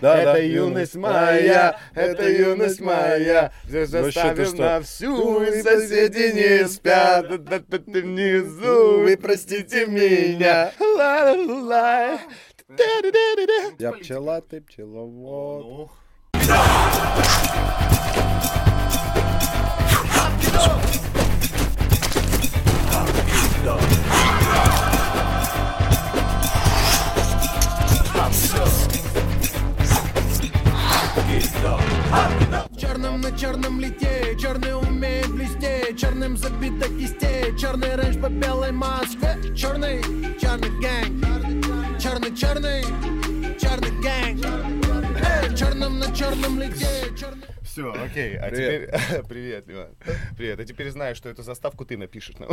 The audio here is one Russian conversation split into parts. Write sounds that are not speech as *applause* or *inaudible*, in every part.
Да, это да, юность юность моя, это юность моя. Здесь Вообще, ты заставим на всю, и соседи не спят. Да-да-да, Ты внизу, вы простите меня. Ла-ла-ла. Я пчела, ты пчеловод. Ну, Черным на черном лите, черный умеет блестеть, черным забито кистей, черный Range по белой Москве, черный, черный gang, черный, черный, черный gang, черным на черном лите, черный... Все, окей. А Привет. теперь... *laughs* Привет, Иван. Привет. А теперь знаешь, что эту заставку ты напишешь. нам.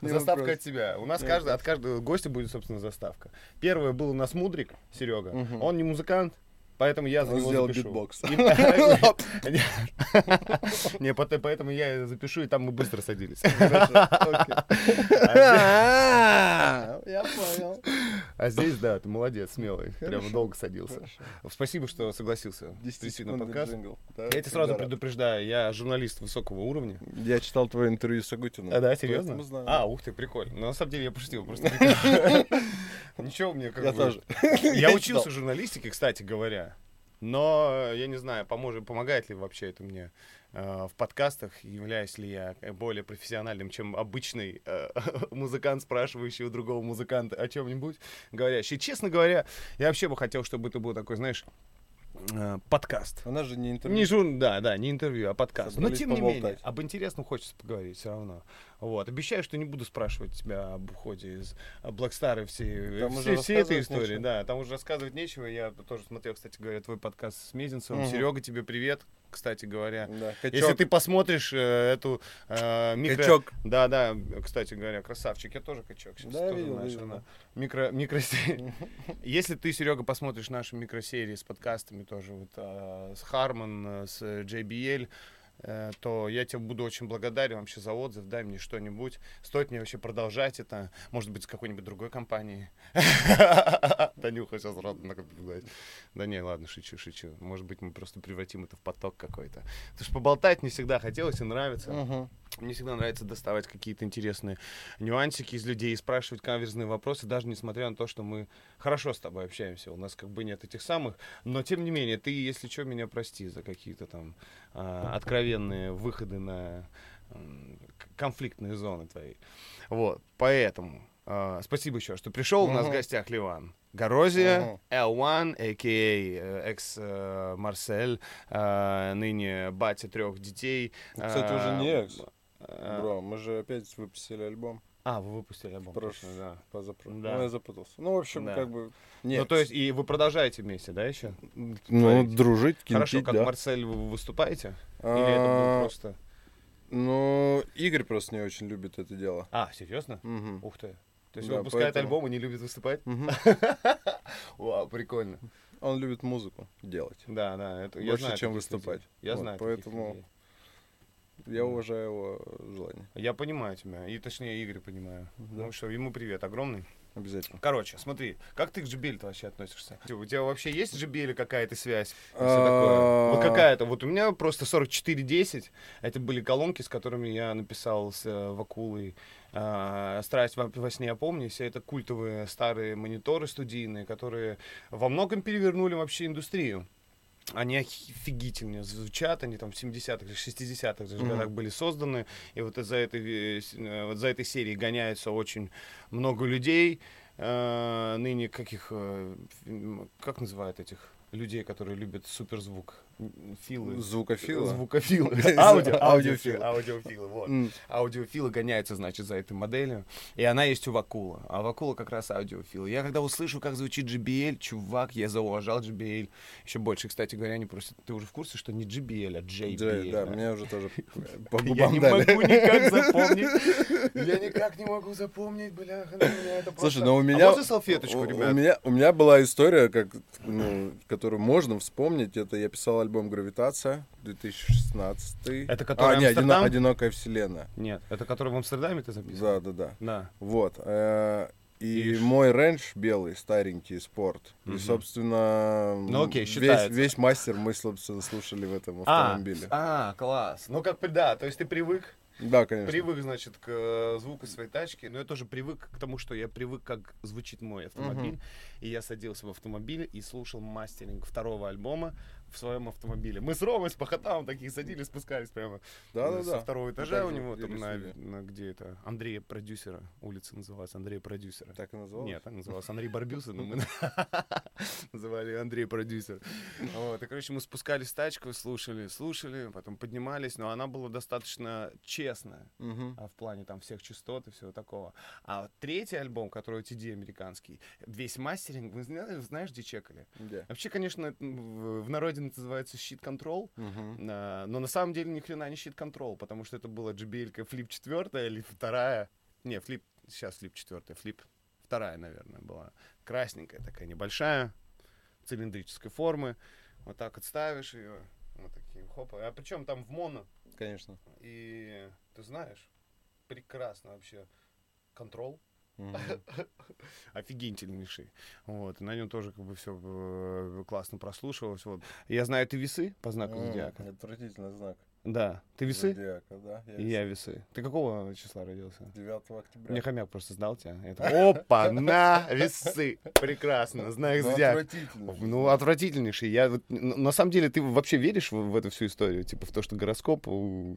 Заставка от тебя. У нас каждый, от каждого гостя будет, собственно, заставка. Первый был у нас Мудрик, Серега. Он не музыкант, поэтому я за Он него сделал запишу. битбокс. *laughs* Не, поэтому я запишу, и там мы быстро садились. А, Я понял. А здесь, да, ты молодец, смелый. Прямо долго садился. Спасибо, что согласился прийти на подкаст. Я тебя сразу предупреждаю, я журналист высокого уровня. Я читал твое интервью с Агутиным. А, да, серьезно? А, ух ты, прикольно. Но на самом деле я пошутил просто. *laughs* Ничего мне как Я бы- тоже. Я *laughs* Я учился журналистике, кстати говоря. Но э, я не знаю, поможет, помогает ли вообще это мне э, в подкастах, являюсь ли я более профессиональным, чем обычный э, *laughs* музыкант, спрашивающий у другого музыканта о чем-нибудь, говорящий. Честно говоря, я вообще бы хотел, чтобы это был такой, знаешь, э, подкаст. Она же не интервью. Не жур... Да, да, не интервью, а подкаст. Но тем не менее, поболтать. об интересном хочется поговорить все равно. Вот. Обещаю, что не буду спрашивать тебя об уходе из Блэкстара всей, Там всей, уже всей этой истории. нечего. Да, там уже рассказывать нечего. Я тоже смотрел, кстати говоря, твой подкаст с Мезенцевым. Мгм. Серега, тебе привет, кстати говоря. Да, Если ты посмотришь э, эту э, микро... Качок. Да, да, кстати говоря, красавчик. Я тоже качок. сейчас Да, видел, знаешь, видел, да. Микро, микросерии. Если ты, Серега, посмотришь наши микросерии с подкастами тоже, вот а, с Харман, э, с JBL, э, то я тебе буду очень благодарен вообще за отзыв, дай мне что-нибудь. Стоит мне вообще продолжать это, может быть, с какой-нибудь другой компанией. *laughs* Танюха сейчас рот наблюдать. Да не, ладно, шучу, шучу. Может быть, мы просто превратим это в поток какой-то. Потому что поболтать не всегда хотелось и нравится. Мне всегда нравится доставать какие-то интересные нюансики из людей и спрашивать каверзные вопросы, даже несмотря на то, что мы хорошо с тобой общаемся. У нас как бы нет этих самых. Но тем не менее, ты, если что, меня прости за какие-то там а, откровенные выходы на конфликтные зоны твои. Вот. Поэтому а, спасибо еще, что пришел. У нас в гостях Ливан. Горозия, Мгм. L1, а.к.а. экс э, Марсель, э, ныне батя трех детей. Кстати, уже не Э, экс. э, Бро, мы же опять выпустили альбом. А, вы выпустили альбом. Прошлый, да. Позапрошлый. Да. Ну, я запутался. Ну, в общем, Да. как бы... Нет. Ну, то есть, и вы продолжаете вместе, да, еще? Ну, дружить, Хорошо, кинтить, как да. Марсель вы выступаете? Или это было А, просто... Ну, Игорь просто не очень любит это дело. А, серьезно? Мгм. Ух ты. То есть Да, выпускает поэтому- альбом и не любит выступать? *laughs* Вау, прикольно. Он любит музыку делать. Да, да. Это, Больше, чем выступать. Я знаю поэтому-. Я уважаю его желание. Я понимаю тебя. И точнее, Игорь понимаю. Да. Ну что, ему привет огромный. Обязательно. Короче, смотри, как ты к JBL вообще относишься? У тебя вообще есть JBL какая-то связь? А? Вот какая-то. Вот у меня просто 4410. Это были колонки, с которыми я написал с э, Вакулой а, «Страсть во, во сне опомнись». Это культовые старые мониторы студийные, которые во многом перевернули вообще индустрию. Они офигительно звучат, они там в 70-х или 60-х даже Мгм. годах были созданы. И вот за этой, э, э, вот за этой серией гоняется очень много людей. Э, ныне каких, как называют этих людей, которые любят суперзвук? Филы. Звукофилы? Звукофилы. *laughs* Аудио, Аудиофилы. аудиофилы. Вот. Аудиофилы гоняются, значит, за этой моделью. И она есть у Вакула. А Вакула как раз аудиофил. Я когда услышу, как звучит JBL, чувак, я зауважал JBL. Еще больше, кстати говоря, они просят. Ты уже в курсе, что не JBL, а JBL? Да, да, мне уже тоже *laughs* по Я губам не дали. могу никак запомнить. *laughs* Я никак не могу запомнить, бля. Слушай, просто- ну у А меня... можно салфеточку, у- у ребят? меня, у меня была история, как, ну, которую можно вспомнить. Это я писал альбом «Гравитация» 2016. Это который а, не, Амстердам? «Одино- «Одинокая вселенная». Нет, это который в Амстердаме ты записывал? Да, да, да. Да. Вот. э, И И ш- мой рейндж белый, старенький спорт. И, Мгм. собственно, Ну, окей, весь, считается. весь мастер мы, собственно, слушали в этом А, автомобиле. а, класс. Ну, как бы, да, то есть ты привык Да, конечно. Привык, значит, к э, звуку своей тачки, но я тоже привык к тому, что я привык, как звучит мой автомобиль. Мгм. И я садился в автомобиль и слушал мастеринг второго альбома в своем автомобиле. Мы с Ромой, с Пахотавом такие садились, спускались прямо Да-да-да. со второго Мы этажа у также него, там на, на где это, Андрея Продюсера, улица называлась, Андрея Продюсера. Так и называлось? Нет, так назывался Андрей Барбюса, но мы *laughs* называли Андрей Продюсер. Вот, и, короче, мы спускались в тачку, слушали, слушали, потом поднимались, но она была достаточно честная а, в плане там всех частот и всего такого. А третий альбом, который TD американский, весь мастеринг, вы знаешь, где чекали? Да. Вообще, конечно, в народе называется щит контрол, Мгм. а, но на самом деле ни хрена не щит контрол, потому что это была JBL флип четвертая или вторая. Не, флип, сейчас флип четвертая, флип вторая, наверное, была. Красненькая такая, небольшая, цилиндрической формы. Вот так вот ставишь ее, вот такие, хопа. А причем там в моно, Конечно. и ты знаешь, прекрасно вообще. Контрол Мгм. Офигительнейший. Вот, на нем тоже как бы все классно прослушивалось. Вот. Я знаю, ты весы по знаку зодиака. Отвратительный знак. Да. Ты весы? Зодиака, да. И я весы. Ты какого числа родился? 9 октября. Мне хомяк просто сдал тебя. Я такой, *laughs* Опа, на, весы. Прекрасно, знак Ну, зодиака. отвратительный Ну, отвратительнейший. Я на самом деле, ты вообще веришь в, в эту всю историю? Типа в то, что гороскоп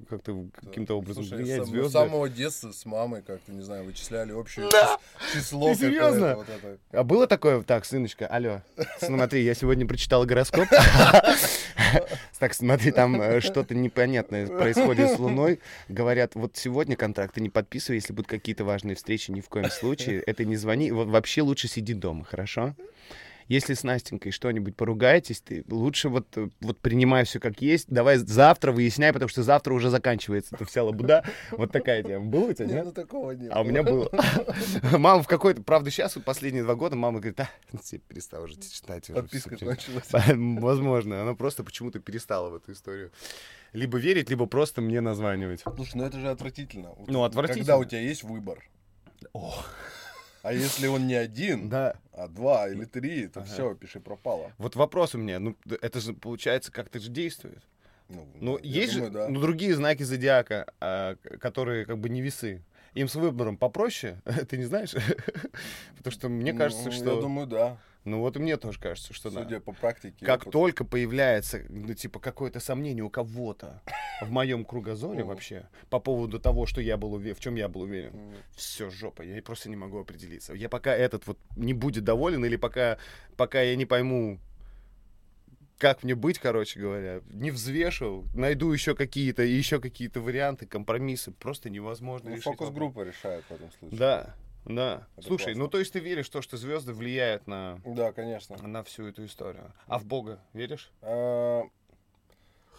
как-то каким-то образом Слушай, влияет сам- звезды? с самого детства с мамой как-то, не знаю, вычисляли общее Да! чис- число. Ты серьезно? Вот это. А было такое, так, сыночка, алло, смотри, я сегодня прочитал гороскоп. *laughs* Так, смотри, там э, что-то непонятное происходит с Луной. Говорят, вот сегодня контракты не подписывай, если будут какие-то важные встречи, ни в коем случае. Это не звони. Вообще лучше сиди дома, хорошо? Если с Настенькой что-нибудь поругаетесь, ты лучше вот, э, вот принимай все как есть. Давай завтра выясняй, потому что завтра уже заканчивается эта вся лабуда. *laughs* Вот такая тема. Было у тебя, Не, нет? ну такого нет. А у меня было. *laughs* Мама в какой-то... Правда, сейчас, вот последние два года, мама говорит, а, ты перестал уже читать. Подписка кончилась. *laughs* Возможно. Она просто почему-то перестала в эту историю. Либо верить, либо просто мне названивать. Слушай, ну это же отвратительно. Ну, отвратительно. Когда у тебя есть выбор. О. А если он не один, Да. а два или три, то Ага. все, пиши пропало. Вот вопрос у меня. Ну, это же, получается, как-то же действует. Ну, Ну, есть думаю, же да. ну, другие знаки зодиака, а, которые как бы не весы. Им с выбором попроще, *laughs* ты не знаешь? *laughs* Потому что мне кажется, Ну, что... Я думаю, да. Ну вот и мне тоже кажется, что да. Судя по практике. Как опыту. только появляется, ну, типа, какое-то сомнение у кого-то в моем кругозоре вообще по поводу того, что я был уверен, в чем я был уверен, все, жопа, я просто не могу определиться. Я пока этот вот не будет доволен, или пока, пока я не пойму, как мне быть, короче говоря, не взвешивал, найду еще какие-то, еще какие-то варианты, компромиссы, просто невозможно Ну, решить фокус-группа решает в этом случае. Да, да. Это Слушай, классно. ну то есть ты веришь в то, что звезды влияют на, Да, конечно. на всю эту историю. А в Бога веришь? А,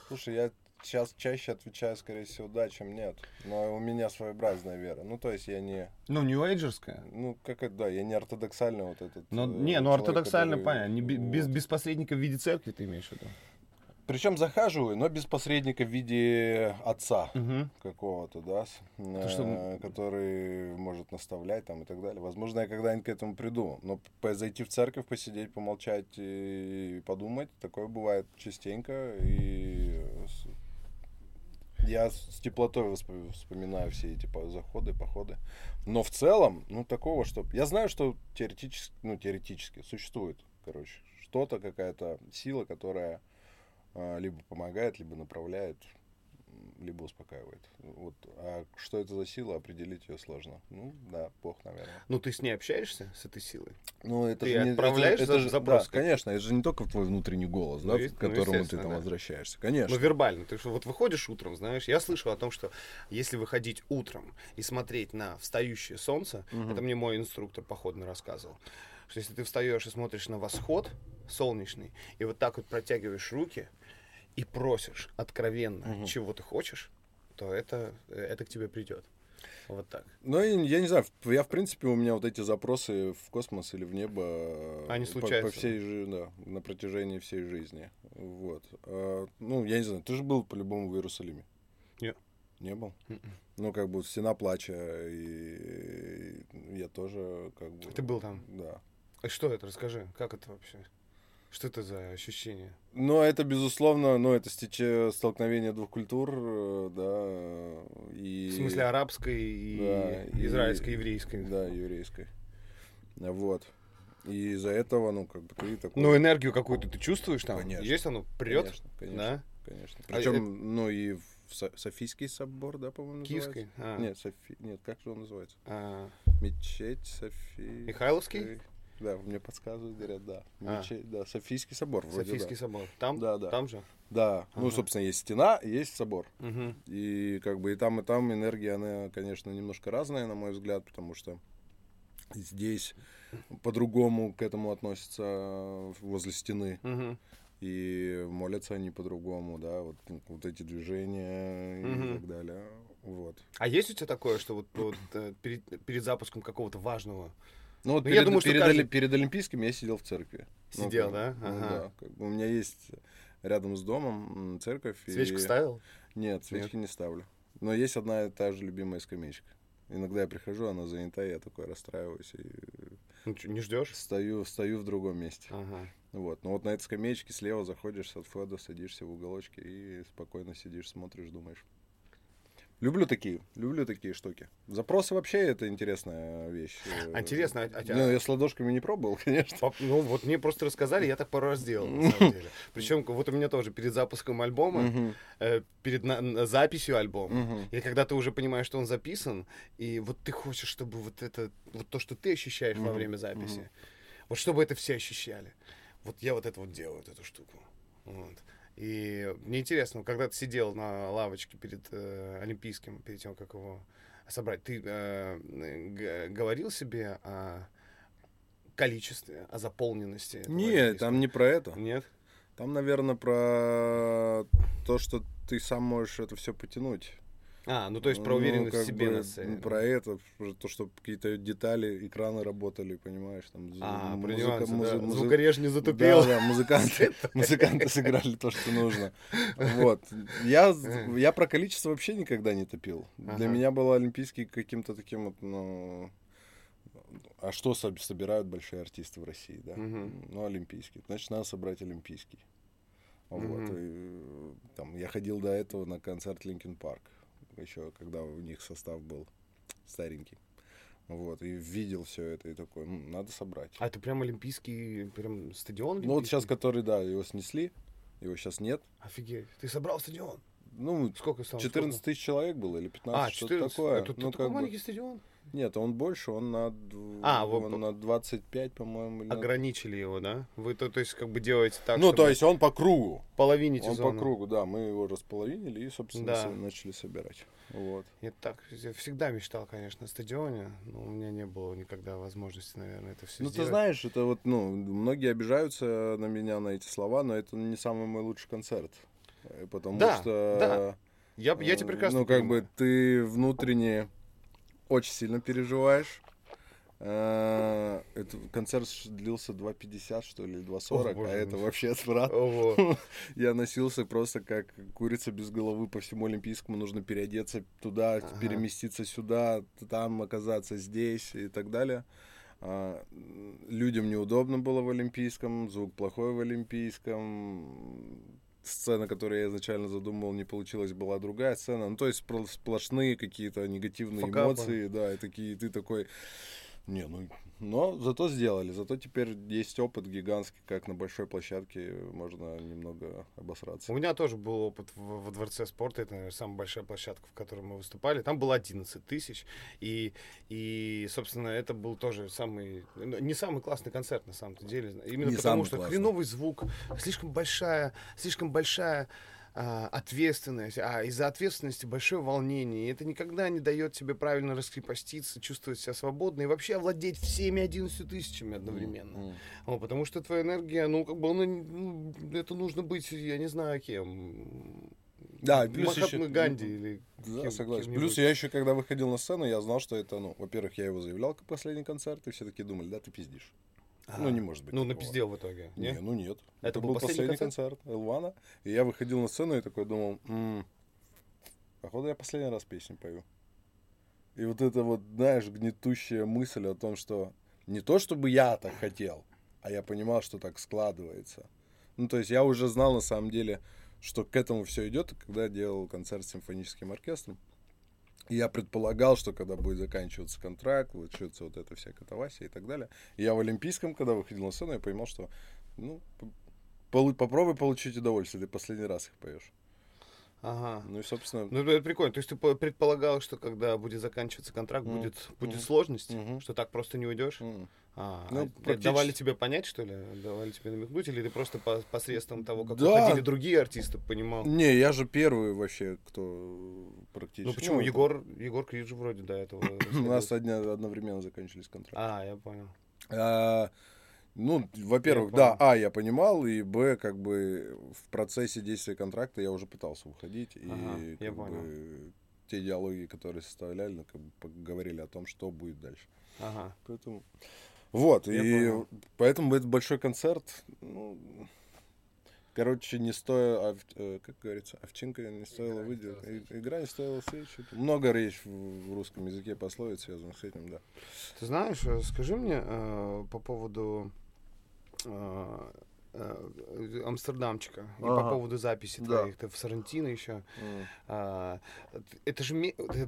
Слушай, я сейчас чаще отвечаю, скорее всего, да, чем нет. Но у меня своеобразная вера. Ну, то есть я не... Ну, нью-эйджерская. Ну, как это, да, я не ортодоксальный вот этот... Ну, э, не, ну ортодоксально который- понятно. Не, без, без посредника в виде церкви ты имеешь в виду? Причем захаживаю, но без посредника в виде отца Угу. какого-то, да, То, что- э, который может наставлять там и так далее. Возможно, я когда-нибудь к этому приду. Но зайти в церковь, посидеть, помолчать и подумать, такое бывает частенько. И я с теплотой вспоминаю все эти заходы, походы. Но в целом, ну, такого, что... Я знаю, что теоретически, ну, теоретически существует, короче, что-то, какая-то сила, которая либо помогает, либо направляет, либо успокаивает. Вот. А что это за сила, определить ее сложно. Ну, да, Бог, наверное. Ну, ты с ней общаешься, с этой силой? Ну, это Ты же не- отправляешь это, это же, запрос Да, конечно, это же не только твой внутренний голос, Ну, да, и- к ну, которому ты естественно, там да. возвращаешься. Конечно. Ну, вербально. Ты что, вот выходишь утром, знаешь, я слышал о том, что если выходить утром и смотреть на встающее солнце, Мгм. это мне мой инструктор походный рассказывал, что если ты встаешь и смотришь на восход солнечный, и вот так вот протягиваешь руки и просишь откровенно, Мгм. чего ты хочешь, то это, это к тебе придет. Вот так. Ну, и я не знаю, я, в принципе, у меня вот эти запросы в космос или в небо... э, Они по- случаются. По, всей жи- да, на протяжении всей жизни. Вот. А, ну, я не знаю, ты же был по-любому в Иерусалиме. Нет. Не был. Мгм. Ну, как бы стена плача, и я тоже как бы... Ты был там? Да. А что это? Расскажи. Как это вообще? Что это за ощущение? Ну, это, безусловно, ну, это стече- столкновение двух культур, э, да, и... В смысле арабской и Да, и- израильской, еврейской. Да, еврейской. Вот. И из-за этого, ну, как бы ты такой... Ну, энергию какую-то ты чувствуешь там? Конечно. Есть оно? Прет? Конечно, конечно, Да? конечно. А Причем, ну, и в Со- Софийский собор, да, по-моему, Киевской? называется? А. Нет, Софи... Нет, как же он называется? А, Мечеть Софи... Михайловский? Да, мне подсказывают, говорят, да. А. Мечеть, да, Софийский собор, вроде Софийский да. собор. Там? Да, да. Там же? Да, ну, Ага. собственно, есть стена, и есть собор. Мгм. И как бы и там, и там энергия, она, конечно, немножко разная, на мой взгляд, потому что здесь по-другому к этому относятся возле стены. Мгм. И молятся они по-другому, да, вот, ну, вот эти движения и Мгм. так далее. Вот. А есть у тебя такое, что вот, вот, э, перед, перед запуском какого-то важного Ну вот Ну, я перед, думаю, что перед, каждый- перед Олимпийским я сидел в церкви. Ну, Сидел, как- да? ну Ага. да, как бы у меня есть рядом с домом церковь. и- свечку ставил? Нет, свечки не ставлю. Но есть одна и та же любимая скамеечка. Иногда я прихожу, она занята, я такой расстраиваюсь и Ну, не ждешь? стою, стою в другом месте. Ага. Вот. Но вот на этой скамеечке слева заходишь от входа, садишься в уголочке и спокойно сидишь, смотришь, думаешь. Люблю такие, люблю такие штуки. Запросы вообще это интересная вещь. А интересно, а- а тебя- Ну, я с ладошками не пробовал, *laughs* конечно. Пап, Ну, вот мне просто рассказали, я так пару раз делал, на *laughs* самом деле. Причем вот у меня тоже перед запуском альбома, э, перед на- на записью альбома, и когда ты уже понимаешь, что он записан, и вот ты хочешь, чтобы вот это, вот то, что ты ощущаешь во время записи, вот чтобы это все ощущали. Вот я вот это вот делаю, вот эту штуку. Вот. И мне интересно, когда ты сидел на лавочке перед э, Олимпийским, перед тем, как его собрать, ты э, г- говорил себе о количестве, о заполненности? Нет, там не про это. Нет? Там, наверное, про то, что ты сам можешь это все потянуть. А, ну то есть про Ну, уверенность в как себе бы, на сцене. ну, Про это, про то, что какие-то детали, экраны работали, понимаешь, там А, музыка- музы- да. музы- Звукореж не затупил. Да, да, музыканты, *laughs* музыканты сыграли то, что нужно. Вот. Я, я про количество вообще никогда не топил. Для Ага. меня был Олимпийский каким-то таким вот, ну... А что соб- собирают большие артисты в России, да? Мгм. Ну, Олимпийский. Значит, надо собрать Олимпийский. Вот. Мгм. И, там, я ходил до этого на концерт Линкен Парк. Еще когда у них состав был старенький. Вот. И видел все это и такой, «М, надо собрать. А это прям олимпийский, прям стадион? Ну вот сейчас, олимпийский? который, да, его снесли, его сейчас нет. Офигеть. Ты собрал стадион? Ну, Сколько стало? 14 тысяч человек было или 15, А, что-то 14. такое. Это ну, такой как бы- маленький стадион? Нет, он больше, он на, А, он по- на 25, по-моему. на- Ограничили его, да? Вы то, то есть как бы делаете так, Ну, то есть он по кругу. половините Он зону. по кругу, да. Мы его располовинили и, собственно, Да. начали собирать. Вот. Я так я всегда мечтал, конечно, о стадионе, но у меня не было никогда возможности, наверное, это все Ну, ты сделать. знаешь, это вот, ну, многие обижаются на меня на эти слова, но это не самый мой лучший концерт. Э, Потому Да, что... да. Я, я тебя э, прекрасно Ну, как понимаю. бы ты внутренне очень сильно переживаешь. Э, Это концерт длился 2.50, что ли, или 2.40, О, боже а это мой. вообще отвратно. Ого. *laughs* Я носился просто как курица без головы по всему Олимпийскому. Нужно переодеться туда, Ага. переместиться сюда, там оказаться здесь и так далее. А, людям неудобно было в Олимпийском, звук плохой в Олимпийском. Сцена, которую я изначально задумывал, не получилась, была другая сцена. Ну, то есть сплошные какие-то негативные Факапы. эмоции, да, и такие, ты такой, не, ну, но зато сделали, зато теперь есть опыт гигантский, как на большой площадке можно немного обосраться. У меня тоже был опыт в- во Дворце спорта. Это, наверное, самая большая площадка, в которой мы выступали. Там было 11 тысяч. И, и, собственно, это был тоже самый... ну, Не самый классный концерт, на самом деле. Именно Не потому, что классный. хреновый звук, слишком большая, слишком большая а, ответственность, а из-за ответственности большое волнение. И это никогда не дает тебе правильно раскрепоститься, чувствовать себя свободно и вообще овладеть всеми 11 тысячами одновременно. М. О, потому что твоя энергия, ну, как бы, она, ну, это нужно быть, я не знаю, кем. Да, плюс Махатмой еще- Ганди или Да, кем- согласен. Плюс я еще, когда выходил на сцену, я знал, что это, ну, во-первых, я его заявлял как последний концерт, и все таки думали, да, ты пиздишь. Ну, не может быть. Ну, такого. напиздел в итоге, не? Не, ну нет. Это был последний концерт Элвана. И я выходил на сцену и такой думал, «М, походу я последний раз песню пою. И вот это вот, знаешь, гнетущая мысль о том, что не то, чтобы я так хотел, а я понимал, что так складывается. Ну, то есть я уже знал на самом деле, что к этому все идет, когда делал концерт с симфоническим оркестром. Я предполагал, что когда будет заканчиваться контракт, начнется вот эта вся катавасия и так далее. Я в Олимпийском, когда выходил на сцену, я понимал, что, ну, попробуй получить удовольствие, ты последний раз их поешь. Ага. Ну и, собственно, Ну, это прикольно. То есть ты по- предполагал, что когда будет заканчиваться контракт, Мгм. будет, будет Мгм. сложность, Мгм. что так просто не уйдешь? м. А, Ну, а практически. давали тебе понять, что ли? Давали тебе намекнуть? Или ты просто по- посредством того, как Да. выходили другие артисты, понимал? не, я же первый вообще, кто практически... Ну почему? это- Егор, Егор Крид же вроде до этого. *coughs* У нас одня- одновременно закончились контракты. А, я понял. А, ну, во-первых, Я да, а, я понимал, и б, как бы в процессе действия контракта я уже пытался уходить, и Ага, я как понял. бы те диалоги, которые составляли, ну, как бы говорили о том, что будет дальше. Ага. Поэтому вот, Я и понял. поэтому этот большой концерт, ну, короче, не стоя, ов- э, как говорится, овчинка не стоила выделать, и- игра не стоила свечи. Много речь в, русском языке пословиц связанных с этим, да. Ты знаешь, э, скажи мне э, по поводу э, э, Амстердамчика и по Ага. поводу записи Да. твоих. Ты в Сарантино еще. М. А, это же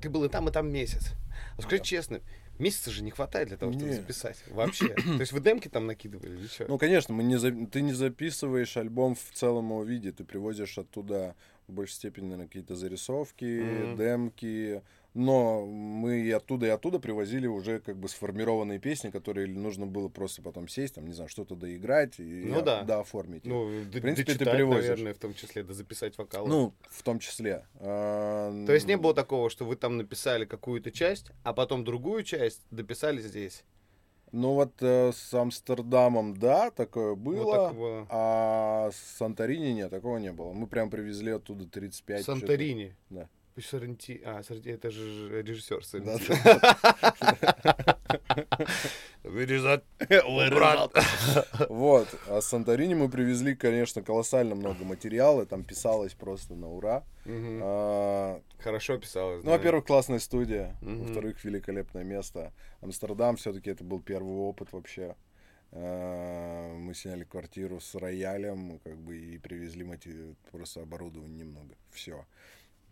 ты был и там, и там месяц. А скажи Да. честно, месяца же не хватает для того, чтобы Не. записать. Вообще. *clears throat* То есть вы демки там накидывали или что? Ну, конечно, мы не за- ты не записываешь альбом в целом его виде, ты привозишь оттуда в большей степени, наверное, какие-то зарисовки, Мгм. демки, но мы и оттуда, и оттуда привозили уже как бы сформированные песни, которые нужно было просто потом сесть, там, не знаю, что-то доиграть и Ну да. дооформить. ну, д- принципе, ты дочитать, привозишь. наверное, в том числе, да записать вокал. Ну, в том числе. То есть не было такого, что вы там написали какую-то часть, а потом другую часть дописали здесь. Ну, вот э, с Амстердамом, да, такое было. Вот так было. А с Санторини нет, такого не было. Мы прям привезли оттуда 35. что-то. Санторини. Да. Пусть Саренти... А, Саренти... это же режиссер Да, Саренти. Вырезать. Убрать. Вот. А с Санторини мы привезли, конечно, колоссально много материала. Там писалось просто на ура. А, Хорошо писалось. Ну, во-первых, классная студия. Во-вторых, великолепное место. Амстердам все-таки это был первый опыт вообще. А, Мы сняли квартиру с роялем, как бы, и привезли просто оборудование немного. Все.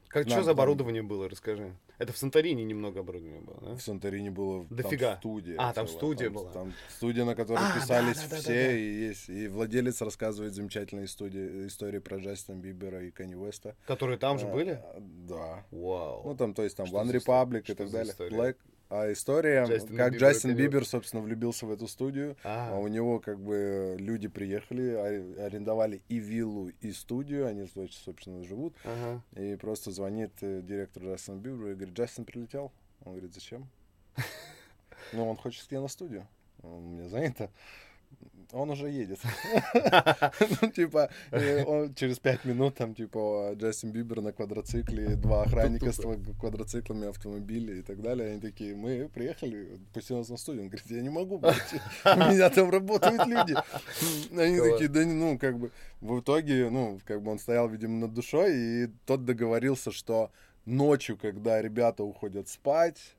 Как, Нам что за там- оборудование было, расскажи. Это в Санторини немного оборудования было, да? В Санторини было Дофига. там студия. А, там целая. студия Там- была. Там студия, на которой А, да, писались да, да, да, все, да. и есть. И владелец рассказывает замечательные студии, истории про Джастина Бибера и Канье Уэста. Которые там же А, были? Да. Вау. Ну, там, то есть, там, Что One? Republic и так далее. история? Black. А история, Джастина как Бибера Джастин перевод. Бибер, собственно, влюбился в эту студию. А, А у него, как бы, люди приехали, арендовали и виллу, и студию. Они, значит, собственно, живут. ага. И просто звонит э, директор Джастина Бибера и говорит, Джастин прилетел? Он говорит, зачем? *laughs* Ну, он хочет тебе на студию. У меня занято. Он уже едет. *laughs* *laughs* Ну, типа, э, он через пять минут там, типа, Джастин Бибер на квадроцикле, два охранника с ква- квадроциклами, автомобили и так далее. Они такие, мы приехали, пусти нас на студию. Он говорит, я не могу, *laughs* у меня там работают люди. Они такие, да ну, как бы, в итоге, ну, как бы он стоял, видимо, над душой, и тот договорился, что ночью, когда ребята уходят спать,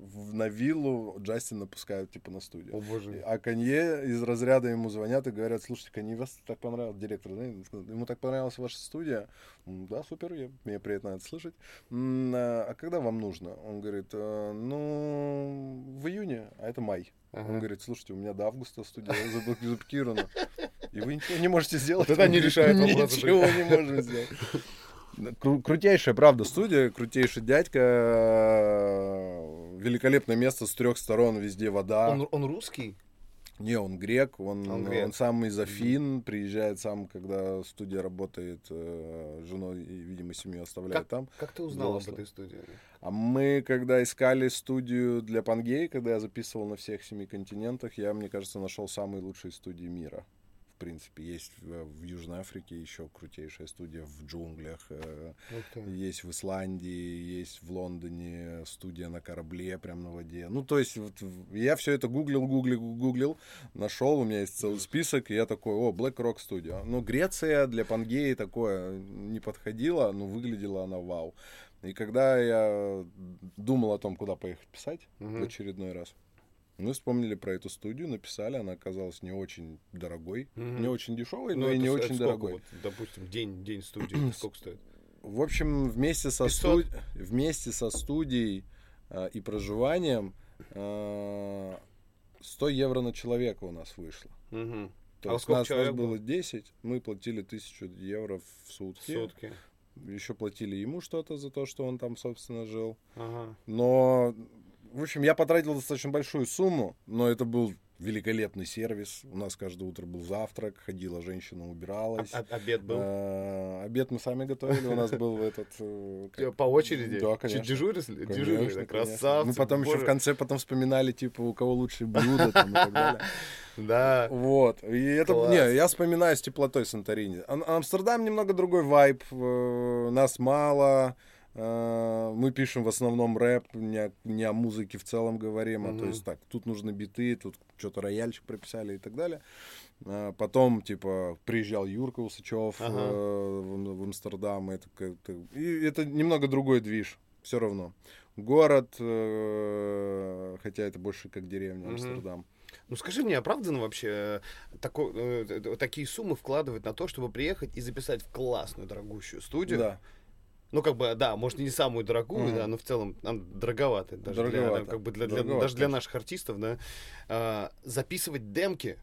в- на виллу Джастина пускают, типа, на студию. О боже. А Канье из разряда ему звонят и говорят, слушайте, Канье, вас так понравилось, директор, да, ему так понравилась ваша студия. «М, Да, супер, я- мне приятно это слышать. «М, А а когда вам нужно? Он говорит, «Э, ну, в июне, а это май. Он Ага. говорит, слушайте, у меня до августа студия заблок- заблокирована, и вы ничего не можете сделать. Это не решает вопросы, Ничего не можем сделать. Кру- Крутейшая, правда, студия, крутейший дядька, великолепное место с трех сторон, везде вода. Он, он русский? Не, он грек, он, Он он, грек. сам из Афин, приезжает сам, когда студия работает, э, женой, и, видимо, семью оставляет там. Как ты узнал об этой студии? А мы, когда искали студию для Пангей, когда я записывал на всех семи континентах, я, мне кажется, нашел самые лучшие студии мира. В принципе, есть в, в Южной Африке еще крутейшая студия в джунглях, э, Ух ты. есть в Исландии, есть в Лондоне студия на корабле, прям на воде. Ну, то есть, вот, я все это гуглил, гуглил, гуглил, нашел, у меня есть целый список, и я такой, о, Black Rock Studio. Ну, Греция для Пангеи такое не подходила, но выглядела она вау. И когда я думал о том, куда поехать писать Мгм. в очередной раз, мы вспомнили про эту студию, написали, она оказалась не очень дорогой, Мгм. не очень дешевой, Ну, но и не очень сколько дорогой. вот, допустим, день, день студии, сколько стоит? В общем, вместе со, 500? студ- вместе со студией а, и проживанием а, 100 евро на человека у нас вышло. Мгм. То А есть нас, нас было было? 10, мы платили 1000 евро в сутки. Сутки. Еще платили ему что-то за то, что он там, собственно, жил. Ага. Но, в общем, я потратил достаточно большую сумму, но это был великолепный сервис. У нас каждое утро был завтрак, ходила женщина, убиралась. А- а- обед был? А, Обед мы сами готовили, у нас был этот... э, *laughs* как- По очереди? Да, Чуть конечно. Дежурили? Конечно, Дежурили, конечно. красавцы. Мы потом еще боже. в конце потом вспоминали, типа, у кого лучшие блюда там и так далее. *laughs* Да. Вот. И это, Класс. не, я вспоминаю с теплотой Санторини. Ам- Амстердам немного другой вайб. э, Нас мало. Э, Мы пишем в основном рэп, не о, не о музыке в целом говорим, а то есть так, тут нужны биты, тут что-то рояльчик прописали и так далее. А Потом, типа, приезжал Юрка Усачев Ага. э, в в Амстердам. Это, как-то- и это немного другой движ, все равно. Город, э, хотя это больше как деревня Мгм. Амстердам. Ну скажи мне, оправданно вообще э, тако- э, э, такие суммы вкладывать на то, чтобы приехать и записать в классную дорогущую студию? Да. Ну, как бы, да, может, и не самую дорогую, Мгм. да, но в целом нам дороговато. Даже, Для, Дороговато. да, как бы для, для- даже для наших артистов, да. А, записывать демки.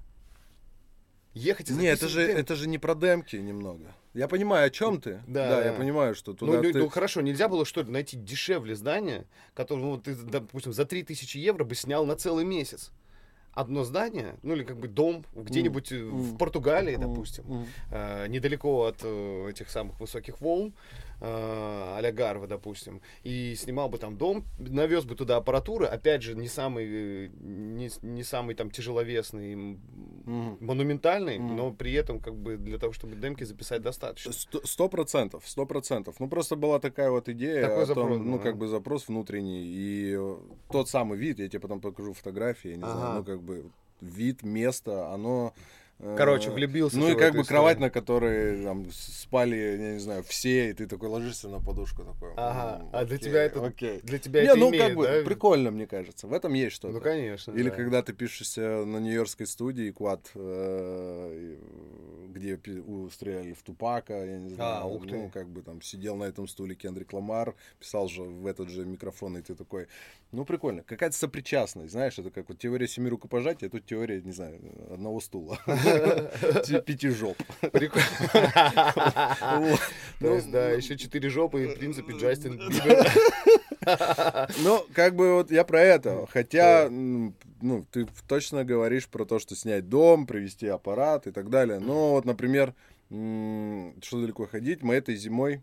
Ехать и Не, это же, демки. это же не про демки немного. Я понимаю, о чем ты. Да, я да. понимаю, что туда ну, ты... ну, хорошо, нельзя было, что ли, найти дешевле здание, которое, ну, ты, допустим, за 3000 евро бы снял на целый месяц. Одно здание, ну или как бы дом где-нибудь э, в. Португалии, допустим, м. э, недалеко от э, этих самых высоких волн, а-ля Гарва, допустим, и снимал бы там дом, навез бы туда аппаратуры, опять же, не самый, э, не, не самый там тяжеловесный, Мгм. монументальный, Мгм. но при этом как бы для того, чтобы демки записать достаточно. Сто процентов, сто процентов. Ну, просто была такая вот идея Такой о том, запрос был, ну, да. как бы запрос внутренний. И тот самый вид, я тебе потом покажу фотографии, я не Ага. знаю, ну, как бы вид, место, оно... Короче, влюбился Ну, и как бы кровать, на которой там спали, я не знаю, все, и ты такой ложишься на подушку такой. Ага, «М, а для тебя это- Окей. Для тебя Не, это ну, имеет, как бы, прикольно, мне кажется. В этом есть что-то. Ну, конечно. Или да. когда ты пишешься на нью-йоркской студии Квад, э, где стреляли в Тупака, я не знаю, А, ух ты. ну, как бы там сидел на этом стуле Кендрик Ламар, писал же в этот же микрофон, и ты такой, ну, прикольно. Какая-то сопричастность, знаешь, это как вот теория семи рукопожатий, а тут теория, не знаю, одного стула. *laughs* Ти- Пяти жоп. Прикольно. То есть, да, еще четыре жопы, и, в принципе, Джастин Бибер. Ну, как бы вот я про это. Хотя, ну, ты точно говоришь про то, что снять дом, привезти аппарат и так далее. Но вот, например, что далеко ходить, мы этой зимой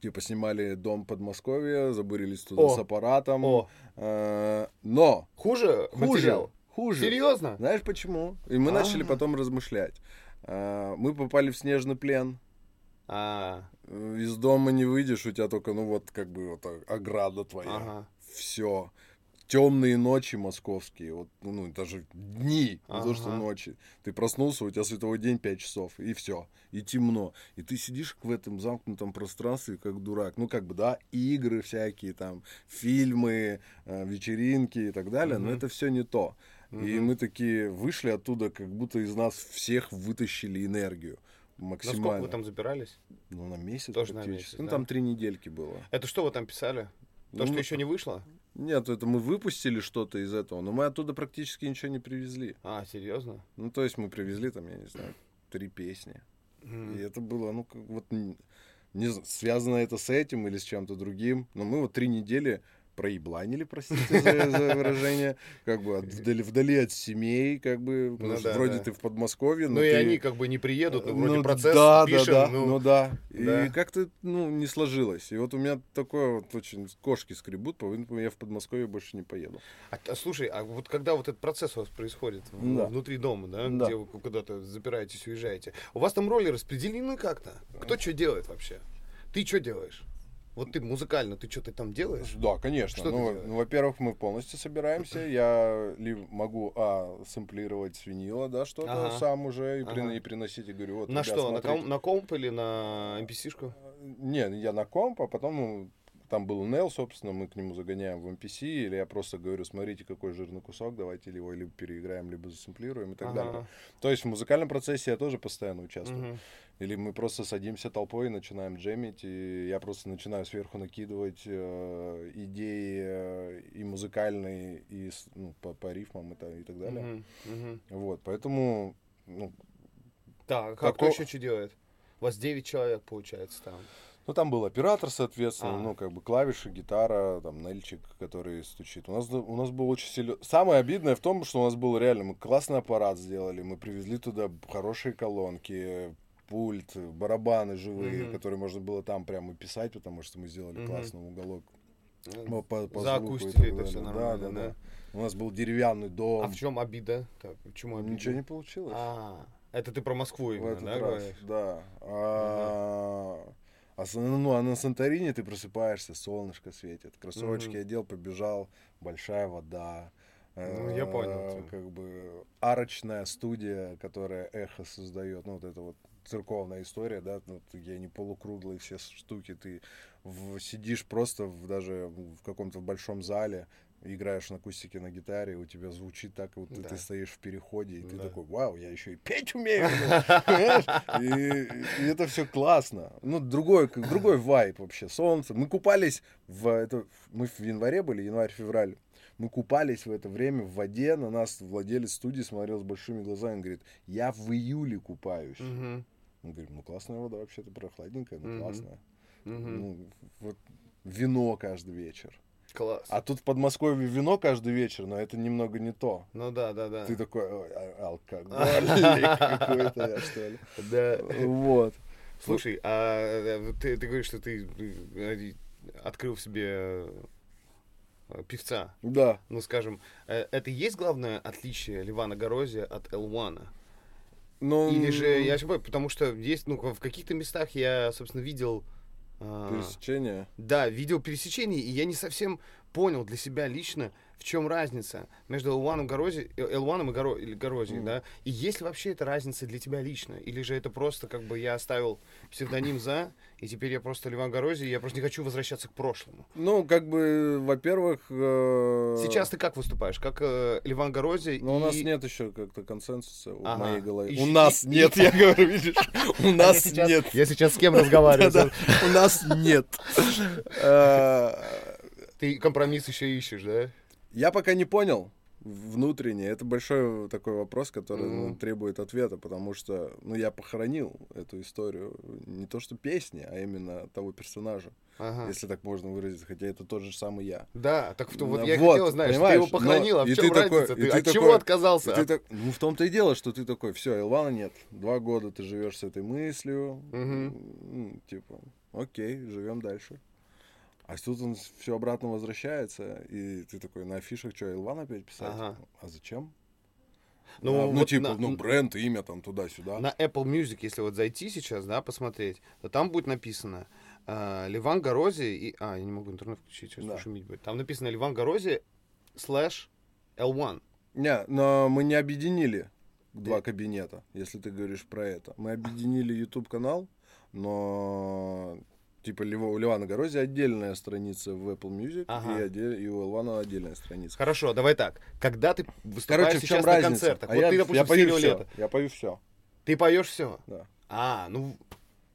типа снимали дом в Подмосковье, забурились туда О, с аппаратом. О, Э, Но хуже хуже, материал? Хуже. Серьезно? Знаешь почему? И мы начали А. потом размышлять. Э, Мы попали в снежный плен. А, Э, Из дома не выйдешь, у тебя только, ну вот, как бы, вот а- ограда твоя. ага. все. Темные ночи московские, вот, ну, даже дни, не то, что Ага. ночи. Ты проснулся, у тебя световой день 5 часов, и все, и темно. И ты сидишь в этом замкнутом пространстве, как дурак. Ну, как бы, да, игры всякие, там, фильмы, э, вечеринки и так далее, но Мгм. это все не то. И мы такие вышли оттуда, как будто из нас всех вытащили энергию Насколько максимально. вы там забирались? Ну, на месяц Тоже на практически. месяц, ну, да? там три недельки было. Это что вы там писали? То, Ну, что еще не вышло? Нет, это мы выпустили что-то из этого, но мы оттуда практически ничего не привезли. А, серьезно? Ну, то есть мы привезли там, я не знаю, три песни. И это было, ну, как вот, не знаю, связано это с этим или с чем-то другим. Но мы вот три недели проебланили, простите за, за выражение, как бы вдали, вдали от семей, как бы, потому Ну что да, вроде да. ты в Подмосковье, но Ну и ты- они как бы не приедут, ну, вроде ну, процесс да, пишем, да, да, ну, ну да. да. И как-то, ну, не сложилось. И вот у меня такое вот очень кошки скребут, поэтому я в Подмосковье больше не поеду. А, а слушай, а вот когда вот этот процесс у вас происходит Да. внутри дома, да, Да. где вы куда-то запираетесь, уезжаете, у вас там роли распределены как-то? Кто что делает вообще? Ты что делаешь? Вот ты музыкально, ты что-то там делаешь? Да, конечно. Что ну, ну, во-первых, мы полностью собираемся. Я ли могу, а, сэмплировать с винила, да, что-то Ага. сам уже и, Ага. и приносить, и говорю, вот, на ребят, что? На, ком- на комп или на mp шку Не, я на комп, а потом ну, там был Нел, собственно, мы к нему загоняем в MPC, или я просто говорю, смотрите, какой жирный кусок, давайте его либо переиграем, либо засэмплируем и так Ага. далее. То есть в музыкальном процессе я тоже постоянно участвую. Мгм. Или мы просто садимся толпой и начинаем джемить, и я просто начинаю сверху накидывать э, идеи э, и музыкальные, и ну, по, по рифмам и, та- и так далее. Мгм. Вот, поэтому, ну, Так, а кто Тако- еще что делает? У вас 9 человек, получается, там. Ну, там был оператор, соответственно, А. ну, как бы клавиши, гитара, там, Нельчик, который стучит. У нас, у нас был очень сильный... Самое обидное в том, что у нас был реально, мы классный аппарат сделали, мы привезли туда хорошие колонки, пульт, барабаны живые, Мгм. которые можно было там прямо писать, потому что мы сделали Мгм. классный уголок Ну, по- по Заакустили это все Да, нормально, да, да? да. У нас был деревянный дом. А в чем обида? Так, почему обида? Ничего не получилось. А, это ты про Москву именно, да, раз. говоришь? Да. А, а с- ну, а на Санторини ты просыпаешься, солнышко светит. Кроссовочки Мгм. одел, побежал, большая вода. Ну, я э, понял тебя. Как бы арочная студия, которая эхо создает. Ну, вот это вот церковная история, да, ну, такие они полукруглые все штуки, ты в- сидишь просто в, даже в каком-то большом зале, играешь на акустике на гитаре, у тебя звучит так, вот ты- Да. ты стоишь в переходе, и ты Да. такой, вау, я еще и петь умею, *laughs* ну? И, это все классно. Ну, другой, другой вайп вообще, солнце. Мы купались в, это, мы в январе были, январь-февраль. Мы купались в это время в воде, на нас владелец студии смотрел с большими глазами, он говорит, я в июле купаюсь. Мгм. Мы говорим, ну классная вода вообще-то, прохладненькая, ну классная. Ну, вот вино каждый вечер. Класс. А тут в Подмосковье вино каждый вечер, но это немного не то. Ну да, да, да. Ты такой, «Ой, а- алкоголик *laughs* какой-то я, что ли. Да. Вот. Слушай, а э, ты, ты говоришь, что ты э, открыл в себе э, певца. Да. Ну, скажем, это и есть главное отличие Ливана Горозия от Элвана? Ну, Или же, я ошибаюсь, потому что есть, ну, в каких-то местах я, собственно, видел... э, Пересечение. Да, видел пересечений, и я не совсем понял для себя лично, в чем разница между Элваном, Горози, э, Элваном и Горо, или Горозией, Мгм. да? И есть ли вообще эта разница для тебя лично? Или же это просто как бы я оставил псевдоним за, и теперь я просто Ливан Горози, и я просто не хочу возвращаться к прошлому? Ну, как бы, во-первых... э, Сейчас ты как выступаешь? Как э, Ливан Горози Но у нас и- нет еще как-то консенсуса в Ага. моей голове. И У нас и- нет, я говорю, видишь? *laughs* У нас нет. Я сейчас с кем разговариваю? *laughs* У нас нет. *laughs* Ты компромисс еще ищешь, да? Я пока не понял внутренне. Это большой такой вопрос, который ну, Мгм. требует ответа, потому что, ну, я похоронил эту историю. Не то, что песни, а именно того персонажа, Ага. если так можно выразиться. Хотя это тот же самый я. Да, так вот Да, я вот, хотел, знаешь, ты понимаешь, его похоронил, но- а в и чем ты такой- разница? и Ты ты от чего такой- отказался? И ты так- ну, в том-то и дело, что ты такой, все, Илвана нет. Два года ты живешь с этой мыслью. М, Типа, окей, живем дальше. А тут он все обратно возвращается, и ты такой, на афишах что, Илван опять писать? Ага. А зачем? Ну, А, ну вот типа, на- ну, бренд, имя там туда-сюда. На Apple Music, если вот зайти сейчас, да, посмотреть, то там будет написано э, Ливан Горози и... А, я не могу интернет включить, сейчас Да. шумить будет. Там написано Ливан Горози слэш L1. Не, но мы не объединили два кабинета, если ты говоришь про это. Мы объединили YouTube канал, но типа у Ливана Горози отдельная страница в Apple Music, Ага. и, отдель- и у Илвана отдельная страница. Хорошо, давай так. Когда ты выступаешь Короче, в сейчас чем на разница? концертах, А вот я, ты, допустим, я пою «Синего все. лета», Я пою все. ты поешь все? Да. А, ну...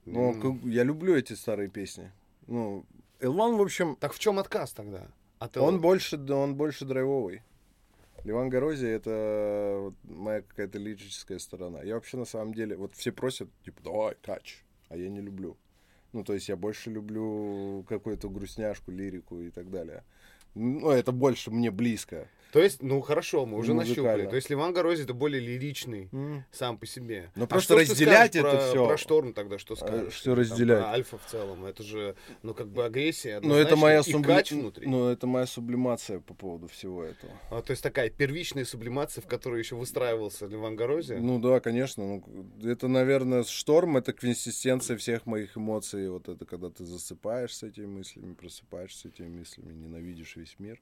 Ну, как- я люблю эти старые песни. Ну, Илван, в общем, Так в чем отказ тогда? От он больше, он больше драйвовый. Ливан Горози это моя какая-то лирическая сторона. Я вообще на самом деле, вот все просят, типа, давай, кач, а я не люблю. Ну, то есть я больше люблю какую-то грустняшку, лирику и так далее. Ну, это больше мне близко. То есть, ну хорошо, мы уже нащупали. То есть Ливан Горози это более лиричный сам по себе. Ну, А просто разделять скажешь это про, всё. Про шторм тогда что скажешь? что Там, разделять? про альфа в целом. Это же, ну, как бы агрессия. Но это однозначно, моя субли- внутри. Ну, это моя сублимация по поводу всего этого. А, то есть такая первичная сублимация, в которой еще выстраивался Ливан Горози. Ну да, конечно. Ну, это, наверное, шторм, это квинтэссенция всех моих эмоций. Вот это, когда ты засыпаешь с этими мыслями, просыпаешься с этими мыслями, ненавидишь весь мир.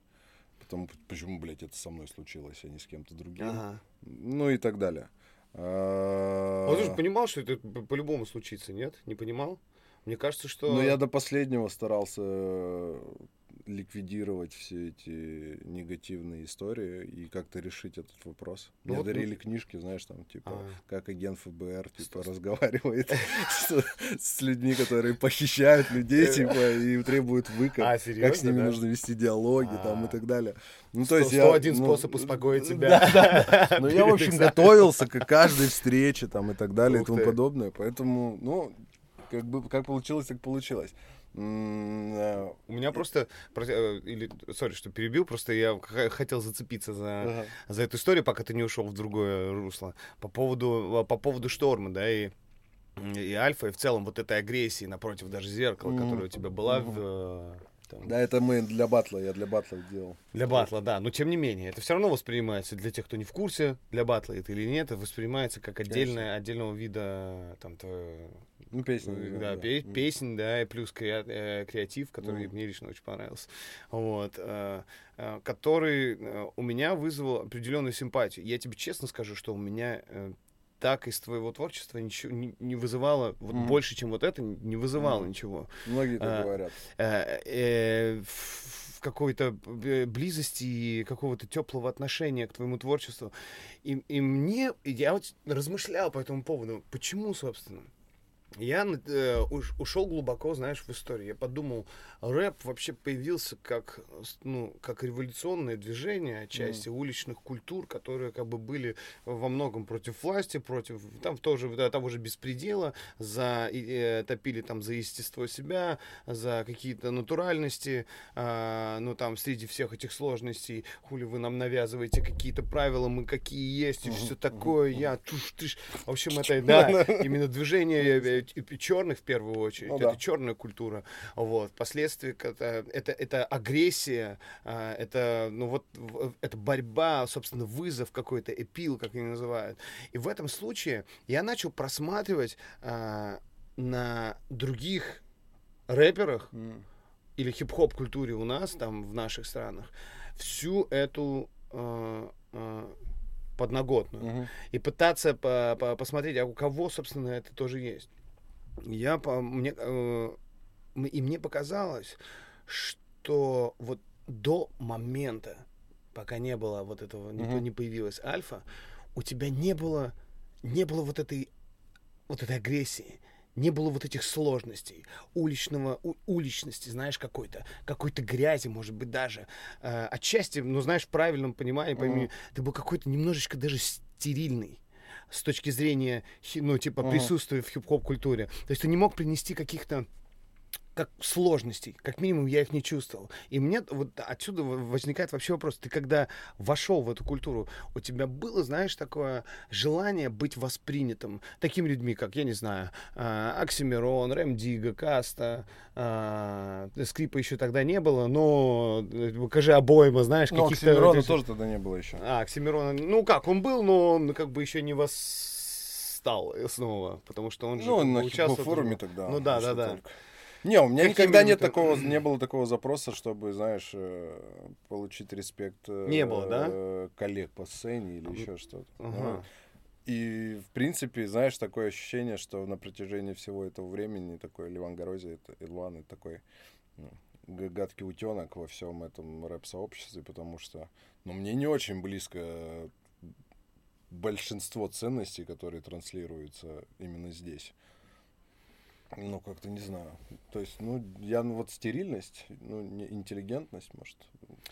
Потому, почему, блядь, это со мной случилось, а не с кем-то другим. Ага. Ну и так далее. А, А ты же понимал, что это по- по-любому случится, нет? Не понимал? Мне кажется, что... Но я до последнего старался э, ликвидировать все эти негативные истории и как-то решить этот вопрос. Ну Мне вот, дарили книжки, знаешь, там, типа, А. как агент ФБР, типа, разговаривает *laughs* с, людьми, которые похищают людей, типа, и требуют выкуп. А, как с ними нужно вести диалоги, там, и А. так далее. Ну, то есть я... 101 ну, способ успокоить да, да. *laughs* Ну, я, в общем, готовился к каждой встрече, там, и так далее, и тому подобное. Поэтому, ну, как бы, как получилось, так получилось. Э, У меня просто, про- э, или, сори, что перебил, просто я хотел зацепиться за, ага. за эту историю, пока ты не ушел в другое русло. По поводу, по поводу шторма, да, и, и альфа, и в целом вот этой агрессии напротив даже зеркала, Мгм. которая у тебя была Мгм. в, э, там, Да, это мы для батла, я для батла делал. Для батла, да. Но тем не менее, это все равно воспринимается для тех, кто не в курсе, для батла это или нет, это воспринимается как отдельное, отдельного вида там, Ну, песни. э, да, пе- песен, да, и плюс креа- э, креатив, который Мгм. мне лично очень понравился. Вот. э, э, который у меня вызвал определенную симпатию. Я тебе честно скажу, что у меня э, так из твоего творчества ничего не, не вызывало, вот больше, чем вот это, не вызывало Мгм. ничего Многие так а, говорят. э, э, в какой-то близости и какого-то теплого отношения к твоему творчеству. И, и мне, я вот размышлял по этому поводу, почему, собственно. Я э, уш- ушел глубоко, знаешь, в историю. Я подумал, рэп вообще появился как, э, ну, как революционное движение отчасти уличных культур, которые как бы были во многом против власти, против там тоже да, того же беспредела, за э, топили там за естество себя, за какие-то натуральности, а, ну там среди всех этих сложностей, хули вы нам навязываете какие-то правила, мы какие есть и Мгм, все такое, я туш, тыш. В общем, это *laughs* да, именно движение черных в первую очередь, Ну это да. черная культура, вот. Последствия это это это агрессия, а, это ну вот это борьба, собственно, вызов какой-то, эпил, как они называют. И в этом случае я начал просматривать а, на других рэперах М. или хип-хоп культуре у нас, там, в наших странах, всю эту э, э, подноготную. Мгм. И пытаться по- по- посмотреть, а у кого, собственно, это тоже есть. Я по, мне, э, и мне показалось, что вот до момента, пока не было вот этого, не, Мгм. не появилась альфа, у тебя не было, не было вот этой, вот этой агрессии, не было вот этих сложностей, уличного, у- уличности, знаешь, какой-то, какой-то грязи, может быть, даже. Э, отчасти, ну, знаешь, в правильном понимании, пойми, Мгм. ты был какой-то немножечко даже стерильный с точки зрения, ну, типа, присутствия в хип-хоп культуре. То есть ты не мог принести каких-то как сложностей, как минимум я их не чувствовал. И мне вот отсюда возникает вообще вопрос, ты когда вошел в эту культуру, у тебя было, знаешь, такое желание быть воспринятым такими людьми, как, я не знаю, а, Оксимирон, Рэм Дига, Каста, а, Скрипа еще тогда не было, но э, покажи обойма, знаешь, Ну, каких-то... Оксимирона тоже тогда не было еще. а, Оксимирона, ну как, он был, но он как бы еще не восстал снова, потому что он же Ну, бы на участвовал тоже. тогда. Ну да, да, да. только. Не, у меня Какими никогда нет такого, *clears throat* не было такого запроса, чтобы, знаешь, э, получить респект э, Не было, да? коллег по сцене или еще что-то. Ага. И, в принципе, знаешь, такое ощущение, что на протяжении всего этого времени такой Ливан Горози, это Илван, такой ну, гадкий утенок во всем этом рэп-сообществе, потому что, ну, мне не очень близко большинство ценностей, которые транслируются именно здесь. Ну, как-то не знаю. То есть, ну, я, ну, вот стерильность, ну, не интеллигентность, может,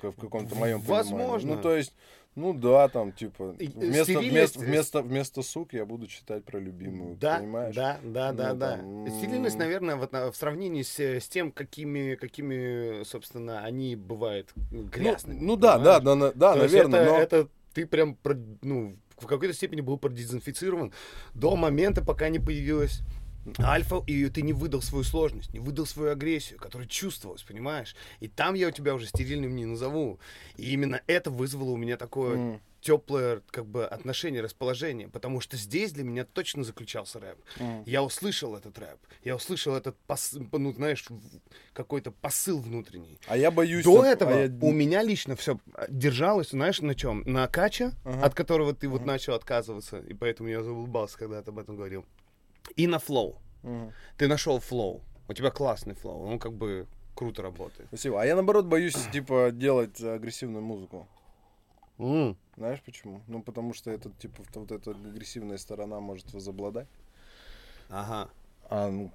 в каком-то моем понимании. Возможно. Ну, то есть, ну да, там, типа, э, вместо, стерильность- вместо, вместо, вместо сук я буду читать про любимую, Да, понимаешь? да, да, да, Ну, да. там, Стильность, м. наверное, вот в сравнении с, э, с тем, какими, какими, собственно, они бывают Ну, грязными. ну да, да, да, да, То есть наверное, это, но... это ты прям, ну, в какой-то степени был продезинфицирован до момента, пока не появилась альфа, и ты не выдал свою сложность, не выдал свою агрессию, которая чувствовалась, понимаешь? И там я у тебя уже стерильным не назову. И именно это вызвало у меня такое М, теплое, как бы, отношение, расположение, потому что здесь для меня точно заключался рэп. м. Я услышал этот рэп, я услышал этот, пос- ну, знаешь, какой-то посыл внутренний. А я боюсь... До вот- а этого я- у меня лично все держалось, знаешь, на чем? На каче, Ага. от которого ты вот Ага. начал отказываться, и поэтому я заулыбался, когда ты об этом говорил. И на flow. Мгм. Ты нашел flow. У тебя классный flow, он как бы круто работает. Спасибо. А я наоборот боюсь, *clears throat* типа, делать агрессивную музыку. М. Знаешь почему? Ну, потому что это, типа, вот эта агрессивная сторона может возобладать. Ага. А, ну,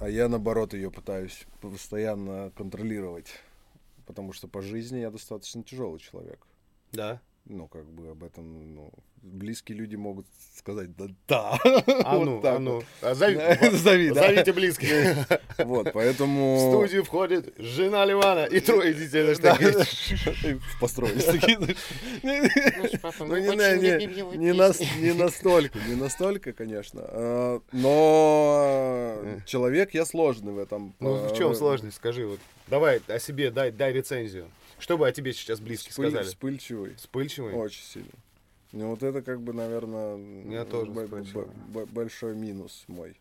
а я, наоборот, ее пытаюсь постоянно контролировать. Потому что по жизни я достаточно тяжелый человек. Да. Ну, как бы об этом, ну, близкие люди могут сказать, да, да. *laughs* А Вот ну, так а вот. ну. А зови- *laughs* Зови, да. Зовите близких. *laughs* Вот, В поэтому... студию входит жена Ливана и трое детей. Да, знаешь, такие. построились такие. Ну, не, не, не, не, нас- не настолько, не настолько, конечно. А, Но человек я сложный в этом. Ну, в а, чем сложность, скажи. Вот. Давай о себе дай, дай рецензию. Что бы о тебе сейчас близкие вспыль- сказали? Вспыльчивый. Вспыльчивый? Очень сильно. Ну, вот это как бы, наверное, Я тоже большой минус мой,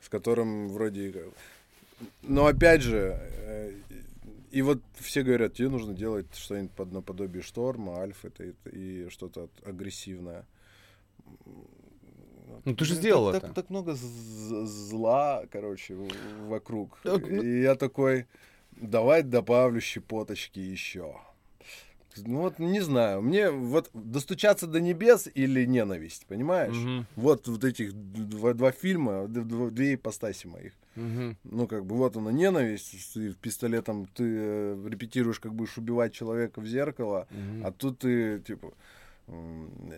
с которым вроде... Но опять же, э, и вот все говорят, тебе нужно делать что-нибудь под наподобие шторма, альфа это, это, и что-то от- агрессивное. Ну, ты же Так- сделал так, это. Так, много з- зла, короче, вокруг. Так, ну- И я такой, давай добавлю щепоточки еще. Ну вот не знаю, мне вот достучаться до небес или ненависть, понимаешь? Мгм. Вот вот этих два, два фильма, д- дв- две ипостаси моих. Мгм. Ну как бы вот она ненависть, ты пистолетом ты э, репетируешь, как будешь убивать человека в зеркало, Мгм. а тут ты типа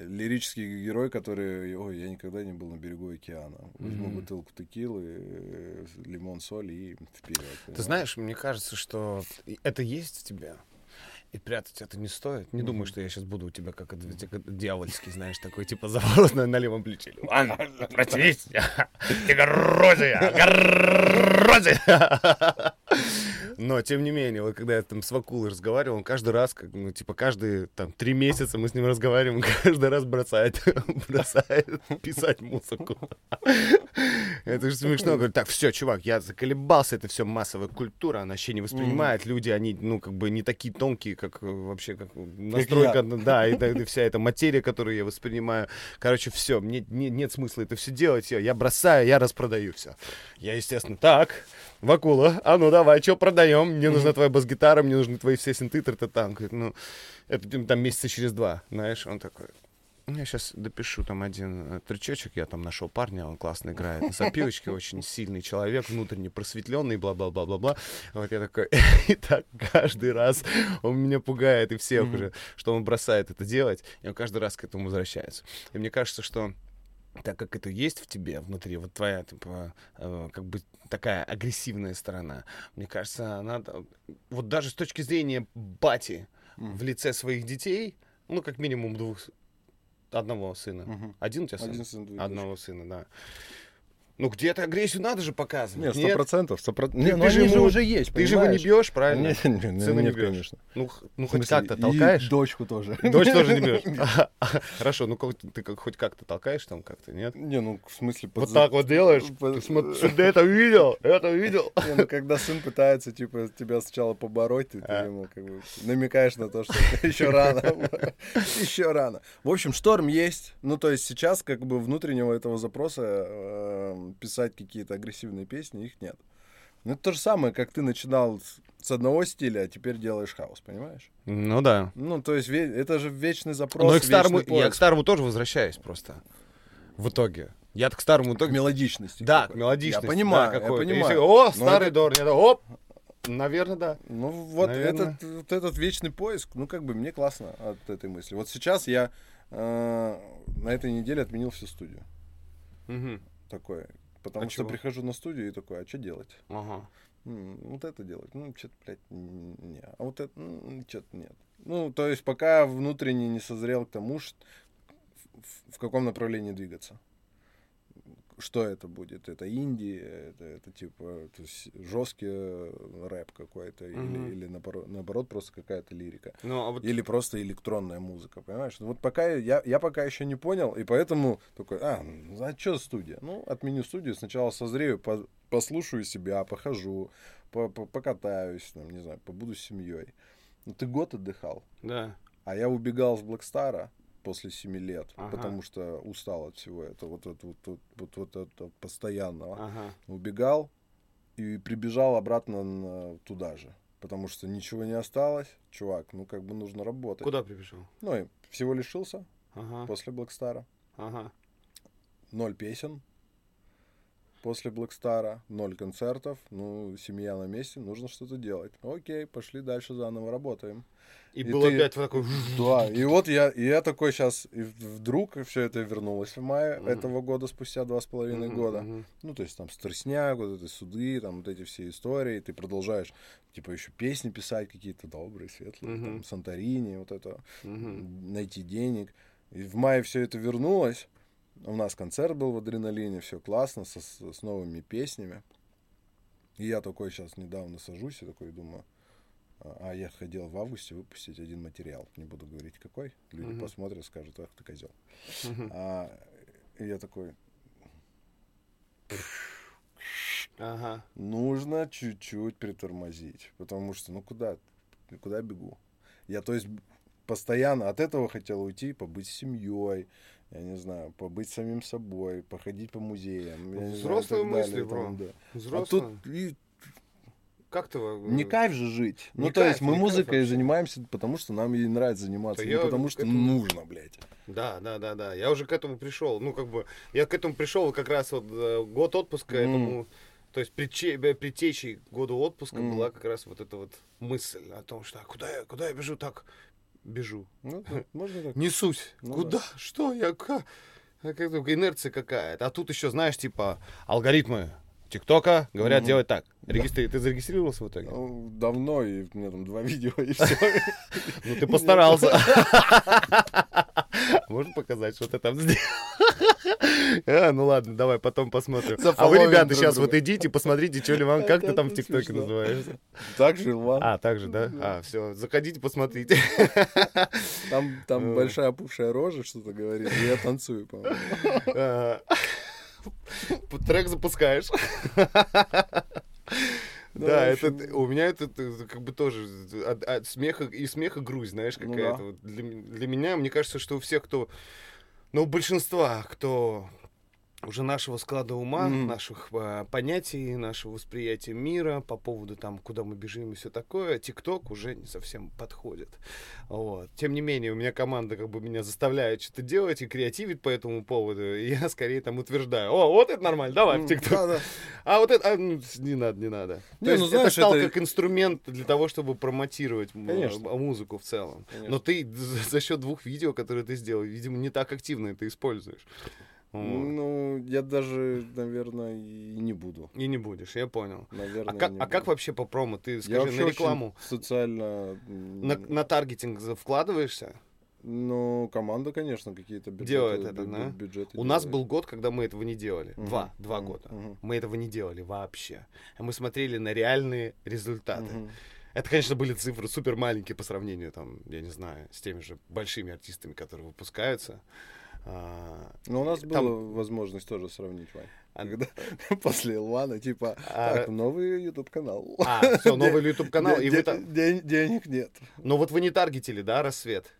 лирический герой, который, ой, я никогда не был на берегу океана. Возьму Мгм. бутылку текилы, э, лимон, соль и вперед. Ты знаешь, мне кажется, что это есть в тебе. И прятать это не стоит. Не думаю, что я сейчас буду у тебя как как дьявольский, знаешь, такой типа *laughs* заворот на, на левом плече. Ладно, прочись, *laughs* ты горозия, горозия. Но, тем не менее, вот когда я там с Вакулой разговаривал, он каждый раз, как, ну, типа, каждые там три месяца мы с ним разговариваем, *laughs* каждый раз бросает, *laughs* бросает писать музыку. Это же смешно. Говорит, так, все, чувак, я заколебался, это все массовая культура, она вообще не воспринимает. Люди, они, ну, как бы не такие тонкие, как э, вообще, как настройка, да, и, да, и вся эта материя, которую я воспринимаю. Короче, все, мне не- нет смысла это все делать, я, бросаю, я распродаю все. Я, естественно, так, Вакула, а ну давай, что продаем? Мне нужна твоя бас-гитара, мне нужны твои все синты, там. Говорит, ну, это там месяца через два, знаешь, он такой, я сейчас допишу там один э, тречочек, я там нашел парня, он классно играет на сопилочке, *laughs* очень сильный человек, внутренне просветленный, бла-бла-бла-бла-бла. Вот я такой, *laughs* и так каждый раз он меня пугает, и всех Мгм. уже, что он бросает это делать, и он каждый раз к этому возвращается. И мне кажется, что так как это есть в тебе внутри, вот твоя, типа, э, как бы такая агрессивная сторона, мне кажется, она, вот даже с точки зрения бати Мгм. в лице своих детей, ну, как минимум двух, одного сына. Мгм. Один у тебя сын? Один сын, две Одного сына, да. Ну, где-то агрессию надо же показывать. Нет, сто процентов. Не, ты ну же они же уже есть, Ты же его не бьешь, правильно? Нет, *laughs* нет, нет, Сына не нет, бьёшь. конечно. Ну, ну хоть как-то толкаешь. дочку тоже. *laughs* Дочь тоже не *laughs* бьешь. Хорошо, ну ты хоть как-то толкаешь там как-то, нет? Не, ну, в смысле... Вот так вот делаешь. Ты это видел? Это видел? Не, ну, когда сын пытается, типа, тебя сначала побороть, ты, А. ему как бы намекаешь на то, что еще рано. Еще рано. В общем, шторм есть. Ну, то есть сейчас, как бы, внутреннего этого запроса писать какие-то агрессивные песни, их нет. Ну, это то же самое, как ты начинал с- с одного стиля, а теперь делаешь хаос, понимаешь? Ну да. Ну, то есть, это же вечный запрос, Но и к старому, я к старому тоже возвращаюсь просто. В итоге. Я к старому к итоге... мелодичности. Да, к какой-то. мелодичности. Я понимаю, да, я понимаю. Если, О, старый это- Дорни, это оп! Наверное, да. Ну, вот Наверное. этот, вот этот вечный поиск, ну, как бы мне классно от этой мысли. Вот сейчас я э, на этой неделе отменил всю студию. Мгм. Такое. Потому А что чего? прихожу на студию и такой, а что делать? Ага. Вот это делать. Ну, что-то, блядь, не. А вот это, что-то нет. Ну, то есть пока внутренне не созрел к тому, ш- в, в каком направлении двигаться. Что это будет? Это инди, это, это типа жесткий рэп какой-то, Мгм. или, или наоборот, наоборот просто какая-то лирика. Ну, а вот... Или просто электронная музыка, понимаешь? Ну, Вот пока я, я пока еще не понял, и поэтому такой, а, ну, а что студия? Ну, отменю студию, сначала созрею, по- послушаю себя, похожу, по- по- покатаюсь, там, не знаю, побуду с семьей. Ну, ты год отдыхал, Да. а я убегал с Блэкстара после семи лет, Ага. потому что устал от всего этого, вот, вот, вот, вот, вот, вот этого постоянного. Ага. Убегал, и прибежал обратно на- туда же. Потому что ничего не осталось. Чувак, ну как бы нужно работать. Куда прибежал? Ну и всего лишился Ага, после Блэкстара. ага. Ноль песен после Блэкстара, ноль концертов. Ну, семья на месте, нужно что-то делать. Окей, пошли дальше заново работаем. И, И был ты- опять вот такой... Да, и вот я, и я такой сейчас, и вдруг все это вернулось в мае Мгм. этого года, спустя два с половиной года. мгм. Ну, то есть там стресняк, вот эти суды, там вот эти все истории, ты продолжаешь, типа, еще песни писать какие-то добрые, светлые, Мгм. там, Санторини, вот это, Мгм. найти денег. И в мае все это вернулось. У нас концерт был в адреналине, все классно, со- с, новыми песнями. И я такой сейчас недавно сажусь и такой думаю, я хотел в августе выпустить один материал. Не буду говорить какой. Люди Мгм. посмотрят, скажут, ах ты козел. Мгм. А, и я такой, Ага. нужно чуть-чуть притормозить. Потому что, ну куда, куда бегу? Я, то есть, постоянно от этого хотел уйти, побыть с семьей, я не знаю, побыть самим собой, походить по музеям. знаю, Взрослые так мысли, далее, бро. там, да. А Взрослые. тут и Как ты... э, не кайф же жить. Не ну, то есть кайф, мы кайф музыкой вообще. занимаемся, потому что нам ей нравится заниматься, Да не потому что этому- нужно, блядь. Да, да, да, да. Я уже к этому пришел. Ну, как бы, я к этому пришел как раз вот э, год отпуска М. этому. То есть предтечей года отпуска М. была как раз вот эта вот мысль о том, что а куда я, куда я бежу так? Бежу. Ну, да, можно так. Несусь. Ну Куда? Что? Я как? Только инерция какая-то. А тут еще, знаешь, типа, алгоритмы ТикТока говорят Мгм. делать так. Регистри... Ты зарегистрировался в итоге? Ну, давно, и у меня там два *laughs* видео, и все. *laughs* Ну, ты постарался. *laughs* Можно показать, что ты там сделал? А, ну ладно, давай, потом посмотрим. А вы, ребята, сейчас вот идите, посмотрите, что ли вам, как ты там в ТикТоке называешься. Так же, Иван. А, так же, да? А, все, заходите, посмотрите. Там, большая опухшая рожа что-то говорит, и я танцую, по-моему. Трек запускаешь. Ну, Да, в это общем- у меня это э, как бы тоже от, от смеха и смеха грусть, знаешь, Ну какая-то. да. Вот Для, для меня, мне кажется, что у всех, кто, ну, у большинства, кто уже нашего склада ума, Мгм. наших а, понятий, нашего восприятия мира по поводу там, куда мы бежим и все такое, ТикТок уже не совсем подходит. Вот. Тем не менее, у меня команда как бы меня заставляет что-то делать и креативит по этому поводу, и я скорее там утверждаю, о, вот это нормально, давай в ТикТок. да-да. А вот это, а, ну, не надо, не надо. Не, То есть ну, знаешь, это стал это- как инструмент для того, чтобы промотировать Конечно. а, музыку в целом. Конечно. Но ты за счет двух видео, которые ты сделал, видимо, не так активно это используешь. Вот. Ну, я даже, наверное, и не буду. И не будешь, я понял. Наверное, А как, не а как вообще по промо? Ты Я скажи, вообще на рекламу, социально... на, на таргетинг вкладываешься? Ну, команда, конечно, какие-то бюджеты. Делает это, бю- да? бю- бюджеты У нас делает. был год, когда мы этого не делали. Мгм, Два, два мгм, года. мгм. Мы этого не делали вообще. А Мы смотрели на реальные результаты. Мгм. Это, конечно, были цифры супер маленькие по сравнению, там, я не знаю, с теми же большими артистами, которые выпускаются. А, Но у нас Там- была возможность тоже сравнить, Вань. А- Когда *laughs* после Илвана, типа, А, так, новый YouTube канал. А, все, *laughs* новый YouTube канал, и вы там... Денег нет. Но вот вы не таргетили, да, рассвет?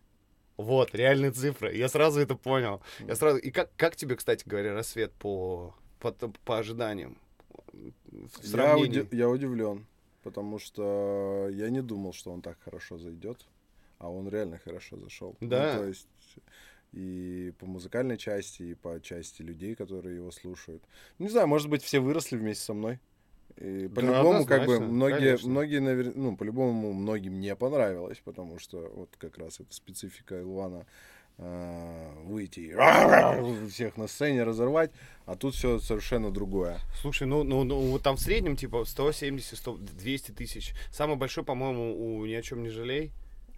Вот, реальные цифры. Я сразу это понял. Я сразу... И как, как тебе, кстати говоря, рассвет по, по, по ожиданиям? В Я, уди- я удивлен, потому что я не думал, что он так хорошо зайдет, а он реально хорошо зашел. Ну, Да. то есть и по музыкальной части, и по части людей, которые его слушают. Не знаю, может быть, все выросли вместе со мной. И Да, по-любому, как бы, многие, конечно. многие, навер- ну, по-любому, многим не понравилось, потому что вот как раз эта специфика Илвана а, выйти *clears throat* всех на сцене разорвать, а тут все совершенно другое. Слушай, ну, ну, ну, вот там в среднем, типа, 170, 100, 200 тысяч. Самый большой, по-моему, у «Ни о чем не жалей»,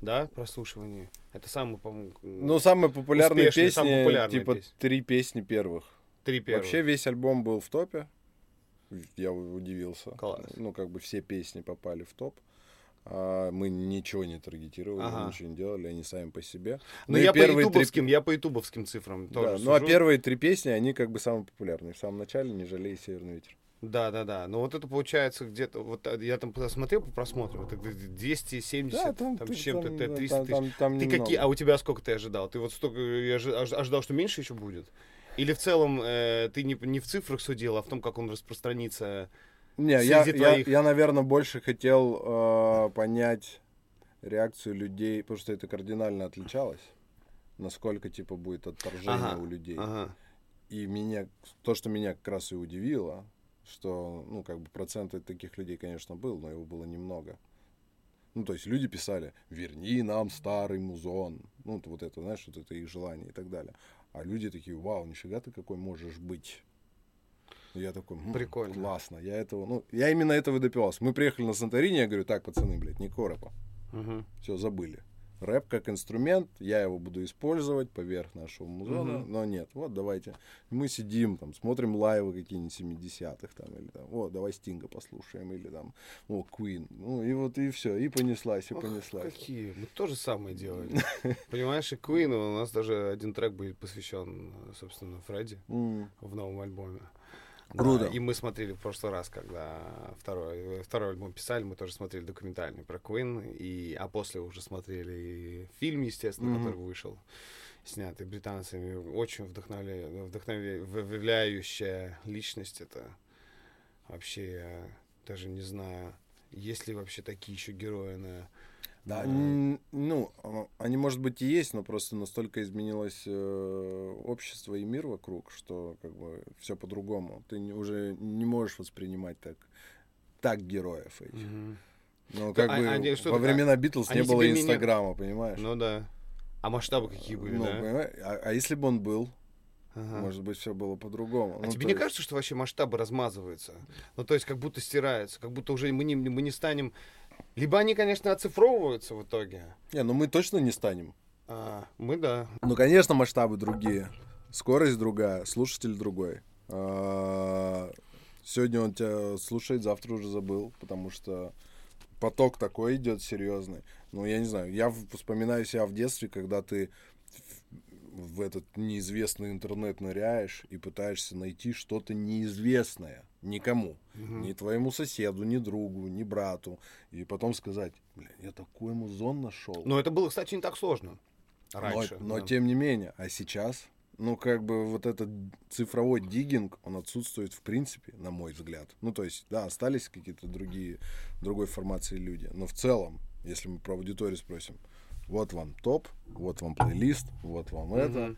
да, прослушивание. Это самый, по-моему, Ну, самые популярные Успешные, песни, самые популярные типа песни. три песни первых. три первых. Вообще весь альбом был в топе. Я удивился. Класс. Ну, как бы все песни попали в топ. А мы ничего не таргетировали, Ага. ничего не делали, они сами по себе. Ну, и я по первые три- ютубовским, я по ютубовским цифрам Да, тоже ну а сужу. первые три песни, они как бы самые популярные. В самом начале «Не жалей северный ветер». Да, да, да. Но вот это получается где-то, вот а, я там посмотрел по просмотрам, это где-то 270, там, ты- с чем-то, там, т- да, 300 там- тысяч. там- там Ты немного. какие, а у тебя сколько ты ожидал? Ты вот столько, я ожи- ож- ожидал, что меньше еще будет? Или в целом э, ты не, не в цифрах судил, а в том, как он распространится Не, я, Среди я, твоих. я, наверное, больше хотел э, понять реакцию людей, потому что это кардинально отличалось. Насколько, типа, будет отторжение Ага, у людей. Ага. И меня, то, что меня как раз и удивило, что, ну, как бы процент таких людей, конечно, был, но его было немного. Ну, то есть люди писали, верни нам старый музон. Ну, вот это, знаешь, вот это их желание и так далее. А люди такие, вау, нифига ты какой можешь быть. Я такой, «М, Прикольно. классно. Я этого, ну, я именно этого допивался. Мы приехали на Санторини, я говорю, так, пацаны, блядь, не рэпа. Мгм. Все, забыли. Рэп как инструмент, я его буду использовать поверх нашего музона, Мгм. но нет, вот давайте. Мы сидим, там, смотрим лайвы какие-нибудь 70-х, там, или там, о, давай Стинга послушаем, или там, о, Queen. Ну, и вот и все, и понеслась, и Ох, понеслась. Какие? Мы то же самое делали. *laughs* Понимаешь, и Queen, у нас даже один трек будет посвящен, собственно, Фредди в новом альбоме. Круто. Да, и мы смотрели в прошлый раз, когда второй, второй альбом писали, мы тоже смотрели документальный про Queen, и, а после уже смотрели фильм, естественно, Мгм. который вышел, снятый британцами. Очень вдохновля... вдохновляющая личность. Это вообще, я даже не знаю, есть ли вообще такие еще герои на... Да, А. ну, а, они, может быть, и есть, но просто настолько изменилось э, общество и мир вокруг, что как бы все по-другому. Ты уже не можешь воспринимать так, так героев этих. Мгм. Ну, Да, как а- бы они что, во а- времена Битлз не они было тебе меня- Инстаграма, понимаешь? Ну да. А масштабы какие были, Ну, да? понимаешь? А, а если бы он был, Ага. может быть, все было по-другому. А Ну, тебе не есть- кажется, что вообще масштабы размазываются? Ну, то есть, как будто стираются, как будто уже мы не, мы не станем... Либо они, конечно, оцифровываются в итоге. Не, ну мы точно не станем. А, мы да. Ну, конечно, масштабы другие. Скорость другая, слушатель другой. А, Сегодня он тебя слушает, завтра уже забыл, потому что поток такой идет серьезный. Ну, я не знаю, я вспоминаю себя в детстве, когда ты в этот неизвестный интернет ныряешь и пытаешься найти что-то неизвестное никому. Мгм. Ни твоему соседу, ни другу, ни брату. И потом сказать, блин, я такой музон нашел. Но это было, кстати, не так сложно. Но- Раньше. Но, да. тем не менее, а сейчас, ну, как бы вот этот цифровой диггинг, он отсутствует в принципе, на мой взгляд. Ну, то есть, да, остались какие-то другие, другой формации люди. Но в целом, если мы про аудиторию спросим, вот вам топ, вот вам плейлист, вот вам это. Мгм.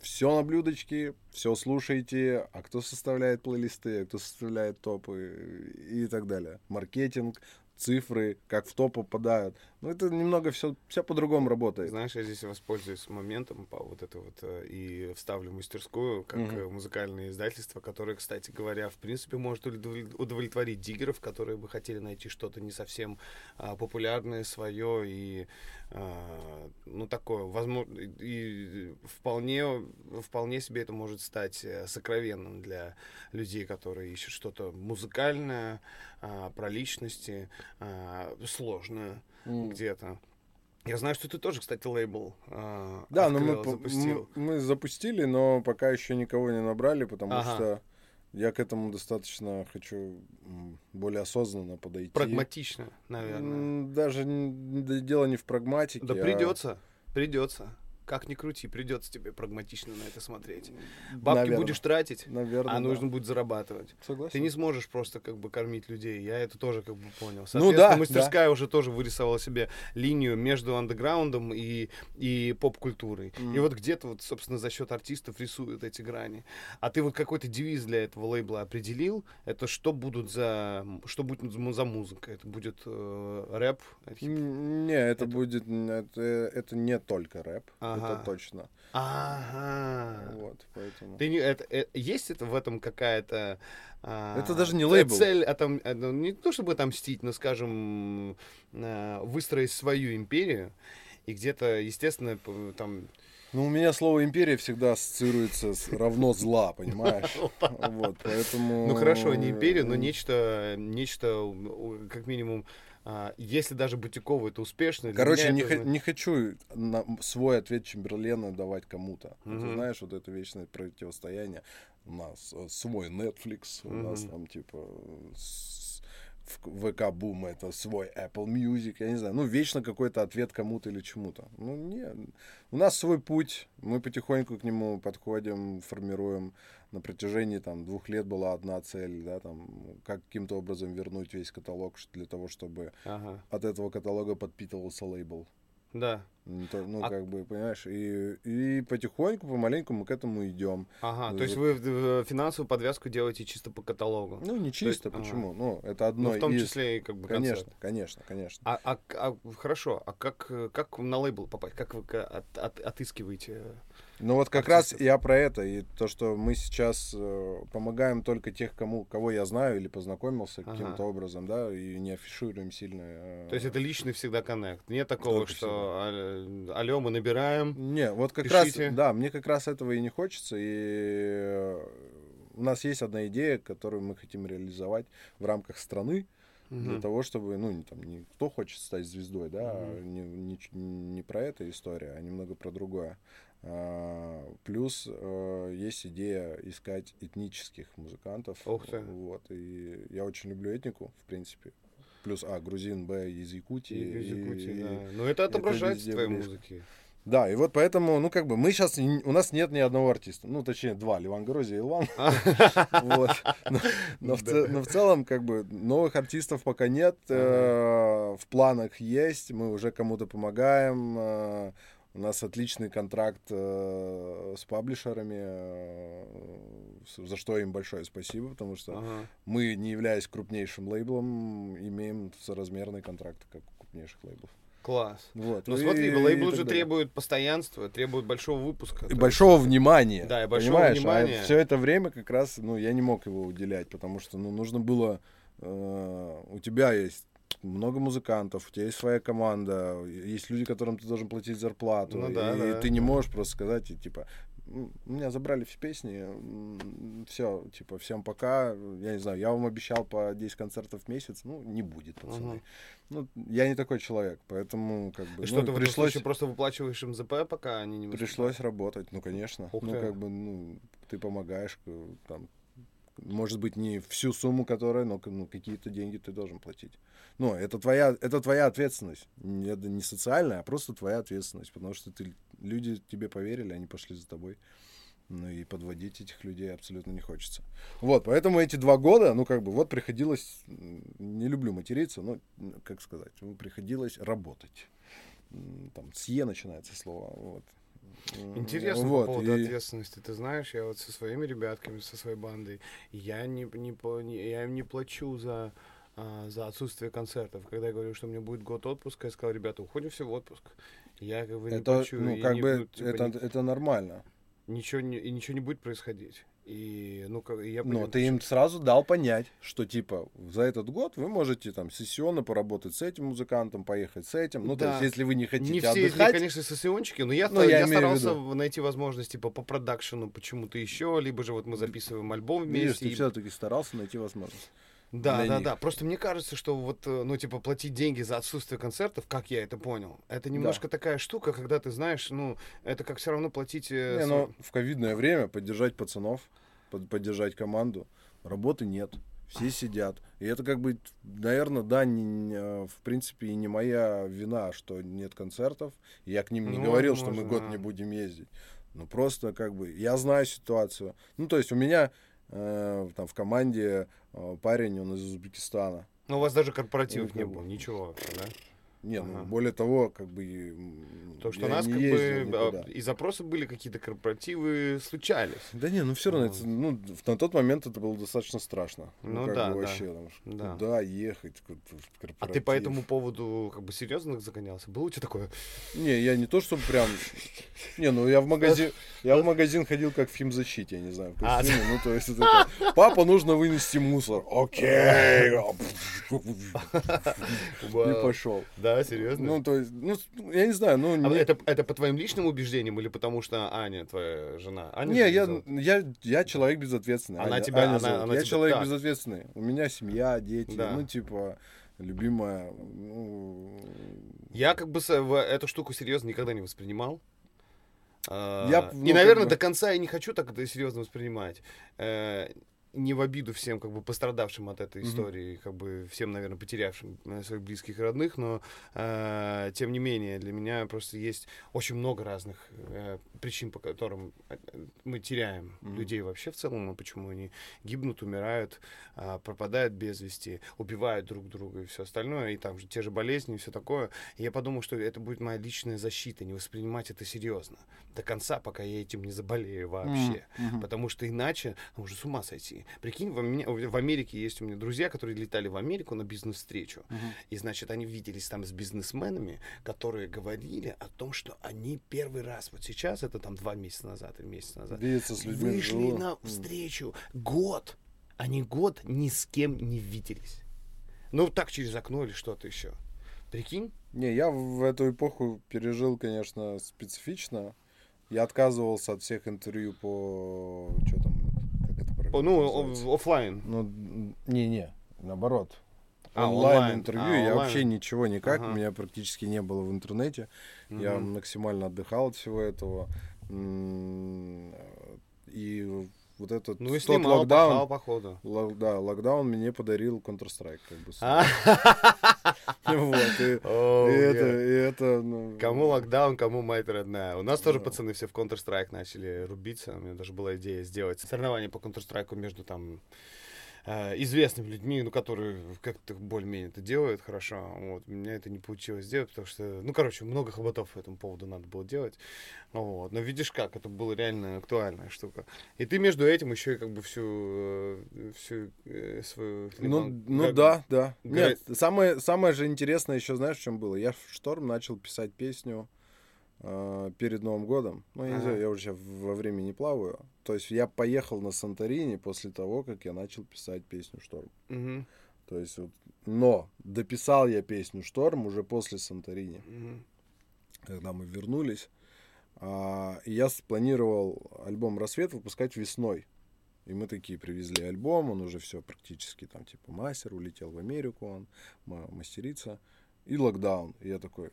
Все на блюдечке, все слушайте, а кто составляет плейлисты, а кто составляет топы и так далее. Маркетинг, цифры, как в топ попадают. Ну, это немного все, все по-другому работает. Знаешь, я здесь воспользуюсь моментом по вот это вот э, и вставлю мастерскую как Мгм. э, музыкальное издательство, которое, кстати говоря, в принципе может удовлет- удовлетворить диггеров, которые бы хотели найти что-то не совсем а, популярное свое и ну такое, возможно, и вполне вполне себе это может стать э, сокровенным для людей, которые ищут что-то музыкальное, а, про личности, а, сложное М. где-то. Я знаю, что ты тоже, кстати, лейбл а, Да, но мы, открыл, по- запустил. мы, мы запустили, но пока еще никого не набрали, потому Ага. что я к этому достаточно хочу более осознанно подойти. Прагматично, наверное. Даже дело не в прагматике. Да а- придется, придется. Как ни крути, придется тебе прагматично на это смотреть. Бабки Наверно. будешь тратить, Наверное, а да. нужно будет зарабатывать. Согласен. Ты не сможешь просто как бы кормить людей. Я это тоже как бы понял. Ну да, мастерская уже тоже вырисовала себе линию между андеграундом и, и поп-культурой. И Мгм. вот где-то вот, собственно, за счет артистов рисуют эти грани. А ты вот какой-то девиз для этого лейбла определил? Это что будут за что будет за му- за музыка? Это будет э, рэп? Не, это, будет... н- Это, это не только рэп. Ага. Это точно. Ага. Вот, поэтому... Ты не, это, э, есть это в этом какая-то... а, Это даже не лейбл. Цель, отом- э, ну, не то чтобы отомстить, но, скажем, э, выстроить свою империю. И где-то, естественно, там... Ну, у меня слово империя всегда ассоциируется с равно зла, понимаешь? *laughs* Вот, поэтому... Ну хорошо, не империя, но нечто, нечто, у- как минимум, а, если даже Бутикова это успешно. Короче, не, это зна- не хочу на свой ответ Чемберлена давать кому-то. Ты Мгм. знаешь, вот это вечное противостояние. У нас э, свой Netflix, у нас там типа ВК Бум это свой Apple Music, я не знаю, ну, вечно какой-то ответ кому-то или чему-то. Ну, не, у нас свой путь, мы потихоньку к нему подходим, формируем. На протяжении там двух лет была одна цель, да, там, каким-то образом вернуть весь каталог для того, чтобы Ага. от этого каталога подпитывался лейбл. Да. Не то- Ну, А- как бы, понимаешь, и, и потихоньку, помаленьку мы к этому идем. Ага. Ну, То есть вы в финансовую подвязку делаете чисто по каталогу. Ну, не чисто, ага. почему? Ну, это одно Ну, в том из... числе и как бы Конечно, концерты. конечно, конечно. А, а, а, хорошо, а как, э, как на лейбл попасть? Как вы от- от- отыскиваете? Ну вот как раз я про это, и то, что мы сейчас э, помогаем только тех, кому, кого я знаю или познакомился Ага. каким-то образом, да, и не афишируем сильно. э, То есть это личный всегда коннект. Нет такого, Только что алло, мы набираем. Не, вот как Пишите. раз, да, мне как раз этого и не хочется, и э, у нас есть одна идея, которую мы хотим реализовать в рамках страны, для Мгм. того, чтобы, ну, не, там, не кто хочет стать звездой, да, Мгм. не, не, не про это история, а немного про другое. А, плюс э, есть идея искать этнических музыкантов. Ух ты. Вот, и я очень люблю этнику, в принципе. Плюс, а, грузин, Б, из Якутии. И из и- Якутии, и- да. Но это отображается везде в твоей близко. музыке. Да, и вот поэтому, ну, как бы, мы сейчас, у нас нет ни одного артиста. Ну, точнее, два, Ливан Грози и Илван. *laughs* Вот. Но, в, целом, как бы, новых артистов пока нет. э, В планах есть. Мы уже кому-то помогаем. У нас отличный контракт э, с паблишерами, э, за что им большое спасибо, потому что Ага. мы, не являясь крупнейшим лейблом, имеем соразмерные контракты, как у крупнейших лейблов. Класс. Вот. Ну и- смотри, и лейбл так же далее. требует постоянства, требует большого выпуска. И большого внимания. Да, и большого понимаешь? внимания. А все это время как раз, ну, я не мог его уделять, потому что, ну, нужно было... э, у тебя есть много музыкантов, у тебя есть своя команда, есть люди, которым ты должен платить зарплату, Ну да, и да, ты не да. можешь просто сказать, и, типа, «М, у меня забрали все песни, все, типа, всем пока, я не знаю, я вам обещал по 10 концертов в месяц, ну, не будет, пацаны. Мгм. Ну, я не такой человек, поэтому, как бы, И ну, что ты в этом пришлось... случае просто выплачиваешь МЗП, пока они не выступают? Пришлось работать, ну, конечно. Ух ну, ты. как бы, ну, ты помогаешь, э, там, может быть, не всю сумму, которая, но ну, какие-то деньги ты должен платить. Ну, это твоя, это твоя ответственность. Это не социальная, а просто твоя ответственность, потому что ты, люди тебе поверили, они пошли за тобой. Ну, и подводить этих людей абсолютно не хочется. Вот, поэтому эти два года, ну, как бы, вот приходилось, не люблю материться, но, как сказать, ну, приходилось работать. Там, с Е начинается слово, вот. Интересно вот, по поводу и- ответственности. Ты знаешь, я вот со своими ребятками, со своей бандой, я не, не, не- я им не плачу за, а, за отсутствие концертов. Когда я говорю, что у меня будет год отпуска, я сказал, ребята, уходим все в отпуск. Я как бы не Это, плачу. ну, как не- бы, ну, типа, это, ни- это нормально. ничего, не, и ничего не будет происходить. И, ну, я Но понимаю, ты им сразу дал понять, что, типа, за этот год вы можете, там, сессионно поработать с этим музыкантом, поехать с этим. Ну, то Да. есть, если вы не хотите Не все из них, отдыхать, конечно, сессиончики, но я, Ну, ста- я я, старался найти возможность, типа, по продакшену почему-то еще, либо же вот мы записываем альбом видишь, вместе. ты и- все-таки старался найти возможность. Да, да, них. да. Просто мне кажется, что вот, э, ну, типа, платить деньги за отсутствие концертов, как я это понял, это немножко такая штука, когда ты знаешь, ну, это как все равно платить... э, Не, ну, в ковидное время поддержать пацанов, под- поддержать команду, работы нет. Все сидят. И это как бы, наверное, да, не- э, в принципе, и не моя вина, что нет концертов. Я к ним не Ну, говорил, что мы возможно, год да. не будем ездить. Ну, просто как бы, я знаю ситуацию. Ну, то есть у меня э, там в команде э, парень, он из Узбекистана. Ну, у вас даже корпоративов Ну, не было, бы. ничего, да? Не, ну, Ага. более того, как бы... То, что у нас как бы никуда. а, и запросы были, какие-то корпоративы случались. Да не, ну все равно, Вот. это, ну, на тот момент это было достаточно страшно. Ну как да, бы да. вообще, потому что Да. куда ехать, куда- в А ты корпоратив. по этому поводу как бы серьезно загонялся? Было у тебя такое? Не, я не то, чтобы прям... Не, ну я в магазин, я в магазин ходил как в химзащите, я не знаю, в А, костюме, ну то есть это папа, нужно вынести мусор, окей, *laughs* *laughs* и пошел. Да, серьезно? Ну, то есть, ну, я не знаю, ну... А не- это, это по твоим личным убеждениям или потому что Аня твоя жена? Аня Не, я, я, я человек безответственный. Она Аня- тебя- Аня она- она я тебя- человек так. безответственный. У меня семья, дети, Да. ну, типа, любимая. ну, Я как бы эту штуку серьезно никогда не воспринимал. А, Я, и, ну, как наверное, бы- до конца я не хочу так это серьезно воспринимать. Не в обиду всем как бы пострадавшим от этой истории, как бы всем, наверное, потерявшим э, своих близких и родных, но э, тем не менее для меня просто есть очень много разных э, причин, по которым э, мы теряем людей вообще в целом, и почему они гибнут, умирают, э, пропадают без вести, убивают друг друга и все остальное, и там же те же болезни и все такое. И я подумал, что это будет моя личная защита, не воспринимать это серьезно. До конца, пока я этим не заболею вообще, потому что иначе ну, уже с ума сойти. Прикинь, в, в Америке есть у меня друзья, которые летали в Америку на бизнес-встречу. И, значит, они виделись там с бизнесменами, которые говорили о том, что они первый раз, вот сейчас, это там два месяца назад или месяц назад, Видеться с людьми вышли на встречу. Год. Они год ни с кем не виделись. Ну, так через окно или что-то еще. Прикинь? Не, я в эту эпоху пережил, конечно, специфично. Я отказывался от всех интервью по... Что там? Как это О, правильно Ну, называется? о- оффлайн. Ну, не-не, наоборот. А, онлайн интервью А, я онлайн. вообще ничего никак, Ага. меня практически не было в интернете. Я Мгм. максимально отдыхал от всего этого. И вот этот Ну и тот снимал, локдаун, пахал, походу. лок- да, локдаун мне подарил Counter-Strike, как бы. А? *laughs* Вот, и, *laughs* О, и это, и это, ну, Кому локдаун, кому мать родная. У нас тоже пацаны все в Counter-Strike начали рубиться. У меня даже была идея сделать соревнование по Counter-Strike между там известными людьми, ну, которые как-то более-менее это делают хорошо. Вот. У меня это не получилось сделать, потому что, ну, короче, много хоботов по этому поводу надо было делать. Вот. Но видишь как, это была реально актуальная штука. И ты между этим еще и как бы всю, э, всю э, свою... Ну, ну га- да, да. га- Нет, самое, самое же интересное еще, знаешь, в чем было? Я в Шторм начал писать песню э, перед Новым годом. Ну, я не Ага. знаю, я уже сейчас во времени плаваю. То есть я поехал на Санторини после того, как я начал писать песню Шторм. Мгм, То есть вот, но дописал я песню Шторм уже после Санторини, мгм. когда мы вернулись. А, и я спланировал альбом Рассвет выпускать весной. И мы такие привезли альбом, он уже все практически там типа мастер, улетел в Америку, он ма- мастерится. И локдаун. И я такой, «А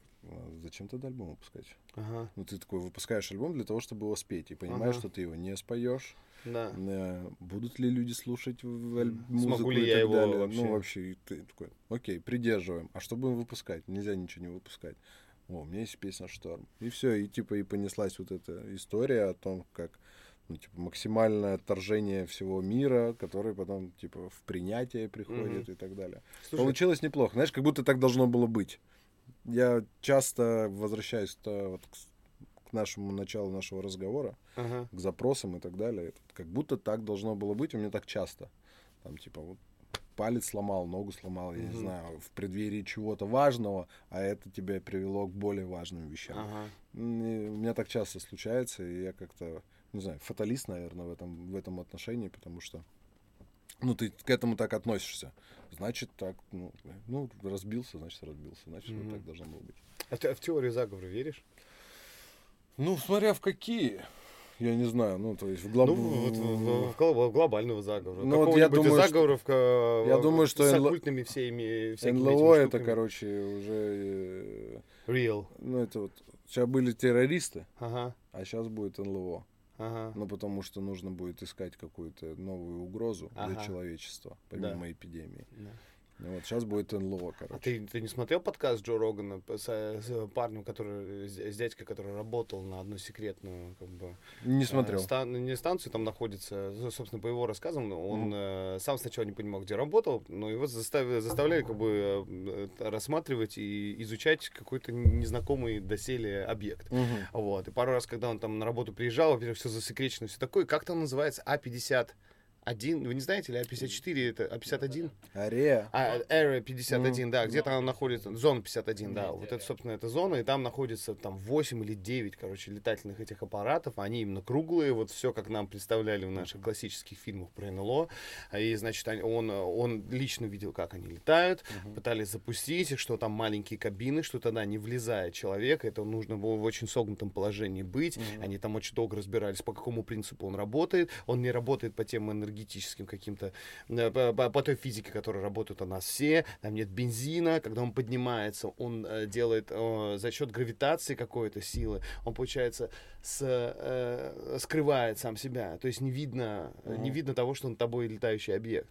зачем тогда альбом выпускать? Ага, Ну ты такой выпускаешь альбом для того, чтобы его спеть. И понимаешь, Ага. что ты его не споешь. да. Э, Будут ли люди слушать аль- Смогу музыку ли и я так его далее. вообще? Ну, вообще, ты такой, окей, придерживаем. А что будем выпускать? Нельзя ничего не выпускать. О, у меня есть песня «Шторм». И все, и типа и понеслась вот эта история о том, как ну, типа, максимальное отторжение всего мира, который потом типа в принятие приходит Мгм. и так далее. Слушай, Получилось неплохо. Знаешь, как будто так должно было быть. Я часто возвращаюсь -то вот к, к нашему началу нашего разговора ага. к запросам и так далее. Это как будто так должно было быть, у меня так часто. Там, типа, вот палец сломал, ногу сломал, я не Мгм. знаю, в преддверии чего-то важного, а это тебя привело к более важным вещам. Ага. И у меня так часто случается, и я как-то, не знаю, фаталист, наверное, в этом, в этом отношении, потому что, ну, ты к этому так относишься. Значит, так, ну, ну разбился, значит, разбился, значит, вот Мгм. так должно было быть. А ты в теорию заговора веришь? Ну, смотря в какие, я не знаю, ну, то есть в глоб... Ну, вот в, в- в глоб- глобального заговора. Ну, вот я думаю, что- заговоров ка- я думаю, что с оккультными всеми, всякими НЛО это, короче, уже, э, Real. ну, это вот, сейчас были террористы, Ага, а сейчас будет НЛО. Ага. Ну, потому что нужно будет искать какую-то новую угрозу для Ага. человечества, помимо эпидемии. Да. Ну, вот сейчас будет НЛО, А короче. ты, ты не смотрел подкаст Джо Рогана с, с парнем, который, с, дядькой, который работал на одну секретную, как бы, Не э, смотрел. стан- не станцию, там находится, собственно, по его рассказам, он э, сам сначала не понимал, где работал, но его заставили, заставляли как бы э, э, рассматривать и изучать какой-то незнакомый доселе объект. Мгм. Вот. И пару раз, когда он там на работу приезжал, во-первых, все засекречено, все такое. Как там называется? А-51? Вы не знаете, или А-54 это А-51? Арея. А, Area 51, да, где-то она находится, зона 51, да, вот это, собственно, эта зона, и там находится там 8 или 9, короче, летательных этих аппаратов, они именно круглые, вот все, как нам представляли в наших классических фильмах про НЛО, и, значит, они- он, он лично видел, как они летают, пытались запустить их, что там маленькие кабины, что тогда не влезает человек, это нужно было в очень согнутом положении быть, они там очень долго разбирались, по какому принципу он работает, он не работает по тем энергетическим энергетическим каким-то, э, по, по- той физике, которая работает у нас все, там нет бензина, когда он поднимается, он э, делает за счет гравитации какой-то силы, он, получается, с, э, скрывает сам себя, то есть не видно, э, не видно того, что над тобой летающий объект.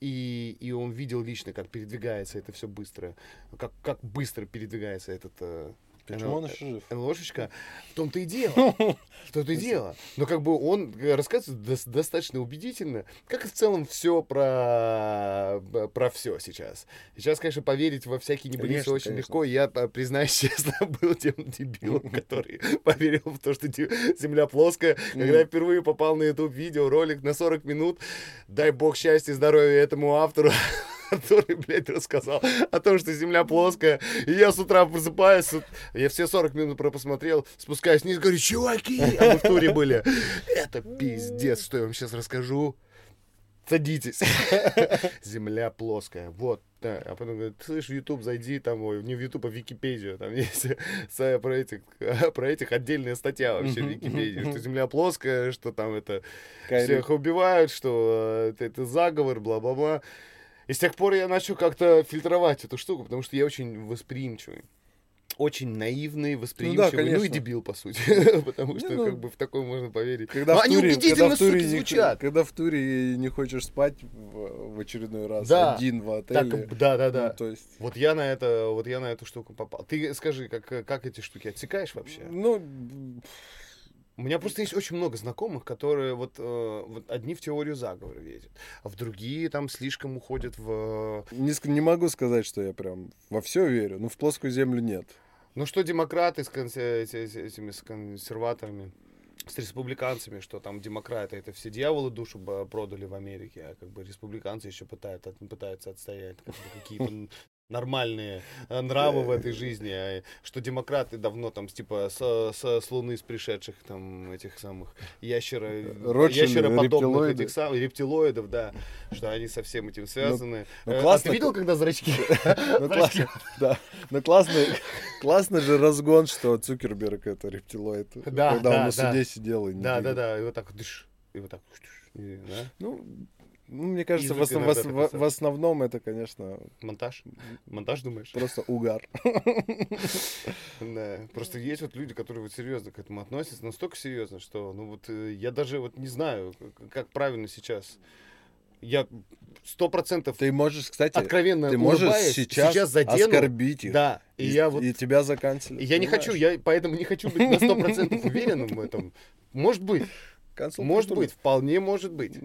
И, и он видел лично, как передвигается это все быстро, как, как быстро передвигается этот э, Почему он НЛ еще жив? НЛОшечка. В том-то и дело. *laughs* В том-то и дело. Но как бы он э, рассказывает дос- достаточно убедительно, как и в целом все про, про все сейчас. Сейчас, конечно, поверить во всякие небылицы очень легко. Я, э, признаюсь *laughs* честно, был тем дебилом, *laughs* который поверил в то, что Земля плоская. Когда я впервые попал на YouTube видео, ролик на 40 минут, дай бог счастья и здоровья этому автору, который, блядь, рассказал о том, что Земля плоская. И я с утра просыпаюсь, я все 40 минут про посмотрел, спускаюсь вниз, говорю, чуваки, а мы в туре были. Это пиздец, что я вам сейчас расскажу. Садитесь. Земля плоская. Вот. Да. А потом говорит, слышь, в YouTube зайди, там, ой, не в YouTube, а в Википедию. Там есть про этих, про этих отдельная статья вообще в Википедии, что Земля плоская, что там это всех убивают, что э, это заговор, бла-бла-бла. И с тех пор я начал как-то фильтровать эту штуку, потому что я очень восприимчивый. Очень наивный, восприимчивый, ну, и конечно. дебил, по сути. *laughs* Потому Не, что ну, как бы в такое можно поверить. Когда Но в они туре, когда убедительно, в туре суки, не, звучат. когда в туре не хочешь спать в, в очередной раз Да. один в Так, отеле. да, да, да. Ну, то есть, Вот я на это, вот я на эту штуку попал. Ты скажи, как, как эти штуки отсекаешь вообще? ну, У меня просто есть очень много знакомых, которые вот, э, вот одни в теорию заговора верят, а в другие там слишком уходят в... не, ск- не могу сказать, что я прям во все верю. Ну, в плоскую землю нет. Ну что демократы с, эти- эти- этими с консерваторами, с республиканцами, что там демократы это все дьяволы душу продали в Америке, а как бы республиканцы еще пытаются, пытаются отстоять как бы какие-то нормальные э, нравы в этой жизни, а что демократы давно там типа с, с, с Луны с пришедших там этих самых ящера, Ротшильды, ящероподобных рептилоиды. этих самых рептилоидов, да, что они со всем этим связаны. ну, Э, а классно, ты видел, когда зрачки? *laughs* Ну, классно, *laughs* да. Ну, классный, классный же разгон, что Цукерберг это рептилоид. Да, когда да, он на суде сидел и не Да, да, да, и вот так дыш, и вот так, да? Ну, ну, мне кажется, в, основ- в- в- основном это, конечно, Монтаж? Монтаж, думаешь? просто угар. *laughs* Да. Просто есть вот люди, которые вот серьезно к этому относятся, настолько серьезно, что, ну вот, э, я даже вот не знаю, как правильно сейчас. Я сто процентов Ты можешь, кстати, откровенно ты можешь улыбаясь, сейчас, задену. оскорбить их. Да, и, И, я вот и тебя заканчивали. и я не хочу, я поэтому не хочу быть на сто процентов уверенным в этом. Может быть, может быть, вполне может быть.